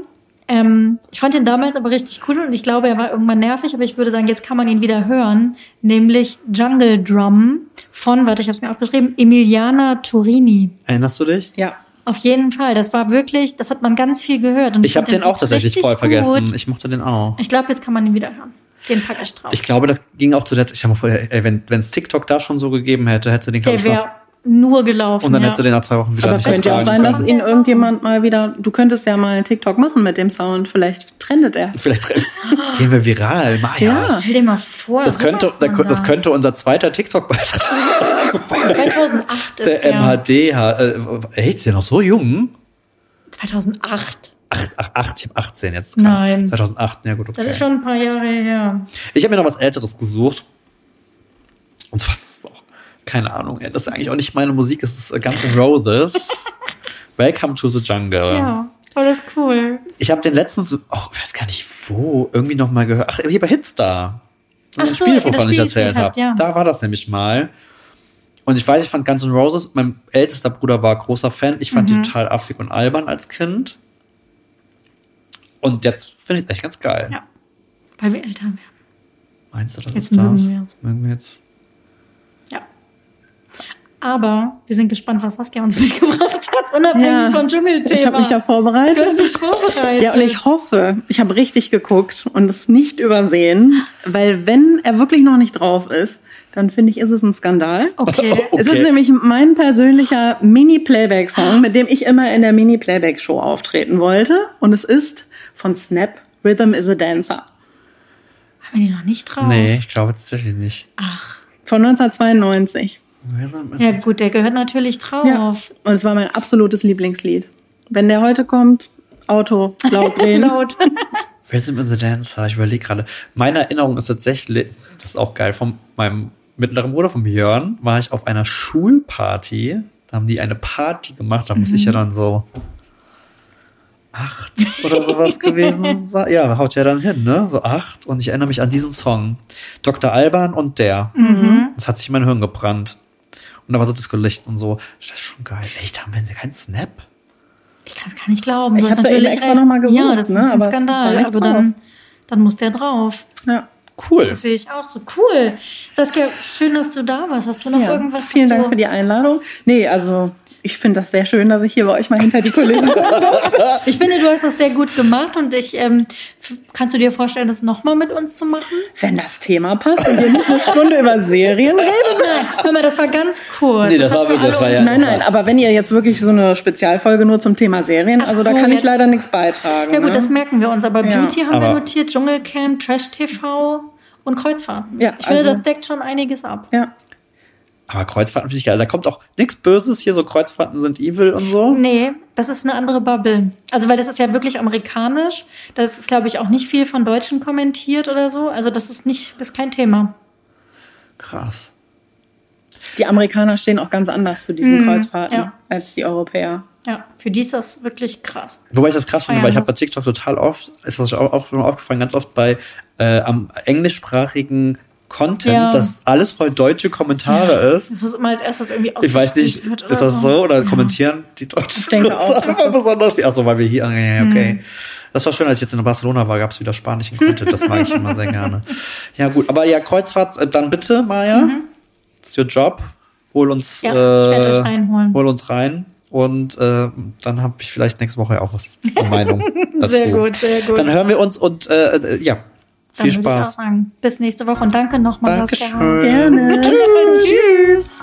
Ähm, ich fand ihn damals aber richtig cool und ich glaube, er war irgendwann nervig, aber ich würde sagen, jetzt kann man ihn wieder hören, nämlich Jungle Drum von, warte, ich habe es mir aufgeschrieben, Emiliana Turini. Erinnerst du dich? Ja. Auf jeden Fall, das war wirklich, das hat man ganz viel gehört. Und Ich habe fand den auch tatsächlich voll vergessen. gut. Ich mochte den auch. Ich glaube, jetzt kann man ihn wieder hören. Den packe ich drauf. Ich glaube, das ging auch zu der Zeit. Ich habe mal vorher, ey, wenn es TikTok da schon so gegeben hätte, hätte den, glaube ich, noch, nur gelaufen. und dann ja. hätte den nach zwei Wochen wieder Aber nicht könnte ja auch sein, dass können. ihn irgendjemand mal wieder. Du könntest ja mal einen TikTok machen mit dem Sound. Vielleicht trendet er. Vielleicht gehen wir viral. Maja. Ja. Stell dir mal vor. Das könnte, das könnte unser zweiter TikTok-Beitrag 2008 ist der der. MHD. Äh, echt, ist der noch so jung? 2008. Ach, ach, acht, ich hab 18 jetzt. Nein. 2008, ja gut, okay. Das ist schon ein paar Jahre her. Ich habe mir noch was Älteres gesucht. Und zwar, keine Ahnung, das ist eigentlich auch nicht meine Musik, es ist Guns N' Roses. Welcome to the Jungle. Ja, war das cool. Ich habe den letztens, oh, ich weiß gar nicht wo, irgendwie noch mal gehört. Ach, hier bei Hitstar. Ach Ein so, Spiel, das wovon ich erzählt habe. ja. Da war das nämlich mal. Und ich weiß, ich fand Guns N' Roses, mein ältester Bruder war großer Fan. Ich Mhm. fand die total affig und albern als Kind. Und jetzt finde ich es echt ganz geil. Ja. Weil wir älter werden. Meinst du, das Jetzt ist das? wir uns. Mögen wir jetzt? Ja. Aber wir sind gespannt, was Saskia uns mitgebracht hat, unabhängig vom Dschungelthema. Ich habe mich ja vorbereitet. Du hast dich vorbereitet. Ja, und ich hoffe, ich habe richtig geguckt und es nicht übersehen, weil wenn er wirklich noch nicht drauf ist, dann finde ich, ist es ein Skandal. Okay. Oh. Es Okay. ist nämlich mein persönlicher Mini-Playback-Song, mit dem ich immer in der Mini-Playback-Show auftreten wollte. Und es ist von Snap, Rhythm is a Dancer. Haben wir die noch nicht drauf? Nee, ich glaube tatsächlich nicht. Ach. Von 1992. Ja, gut, der gehört natürlich drauf. Ja. Und es war mein absolutes Lieblingslied. Wenn der heute kommt, Auto laut drehen. Laut. Rhythm is a Dancer, ich überlege gerade. Meine Erinnerung ist tatsächlich, das ist auch geil, von meinem mittleren Bruder, von Björn, war ich auf einer Schulparty. Da haben die eine Party gemacht, da muss ich ja dann so acht oder sowas gewesen sein. Ja, haut ja dann hin, ne? So acht. Und ich erinnere mich an diesen Song. Dr. Alban und der. Das hat sich in mein Hirn gebrannt. Und da war so Disco-Licht und so. Das ist schon geil. Echt, haben wir keinen Snap? Ich kann es gar nicht glauben. Ich eben natürlich extra recht. noch mal gesucht, Ja, das ist ne? ein Aber Skandal. Also drauf. dann dann muss der drauf. Ja. Cool. Das sehe ich auch so. Cool. Saskia, schön, dass du da warst. Hast du noch ja. irgendwas? Vielen Dank du- für die Einladung. Nee, also ich finde das sehr schön, dass ich hier bei euch mal hinter die Kulissen Ich finde, du hast das sehr gut gemacht und ich ähm, kannst du dir vorstellen, das nochmal mit uns zu machen? Wenn das Thema passt und wir nicht eine Stunde über Serien reden. Nein, hör mal, das war ganz kurz. Nee, das war für wirklich- das alle war ja- Nein, nein, aber wenn ihr jetzt wirklich so eine Spezialfolge nur zum Thema Serien, Ach also da so, kann ich leider nichts beitragen. Ja gut, ne? das merken wir uns. Aber Ja. Beauty haben Aber- wir notiert, Dschungelcamp, Trash TV und Kreuzfahrten. Ja, ich finde, also- das deckt schon einiges ab. Ja. Aber Kreuzfahrten finde ich geil. Da kommt auch nichts Böses hier, so Kreuzfahrten sind evil und so. Nee, das ist eine andere Bubble. Also, weil das ist ja wirklich amerikanisch. Das ist, glaube ich, auch nicht viel von Deutschen kommentiert oder so. Also, das ist nicht, das ist kein Thema. Krass. Die Amerikaner stehen auch ganz anders zu diesen Kreuzfahrten Mhm, ja. als die Europäer. Ja, für die ist das wirklich krass. Wobei ich das krass finde, Feiern weil ich habe bei TikTok total oft, ist das auch, auch schon aufgefallen, ganz oft bei äh, am englischsprachigen Content, Ja. dass alles voll deutsche Kommentare ist. Das ist immer als erstes irgendwie Ich weiß nicht, ist das so oder kommentieren die Deutschen Ich denke auch, einfach besonders viel? Achso, weil wir hier, ah, ja, ja, okay. Mhm. Das war schön, als ich jetzt in Barcelona war, gab es wieder spanischen Content, das mag ich immer sehr gerne. Ja gut, aber ja, Kreuzfahrt, äh, dann bitte, Maja, it's your job, hol uns, Mhm. Ja, ich werd euch äh, reinholen. hol uns rein und äh, dann habe ich vielleicht nächste Woche auch was eine Meinung dazu. Sehr gut, sehr gut. Dann hören wir uns und äh, äh, ja, Dann viel würde ich auch Spaß. sagen, bis nächste Woche und danke nochmal. Dankeschön. Gerne. Tschüss.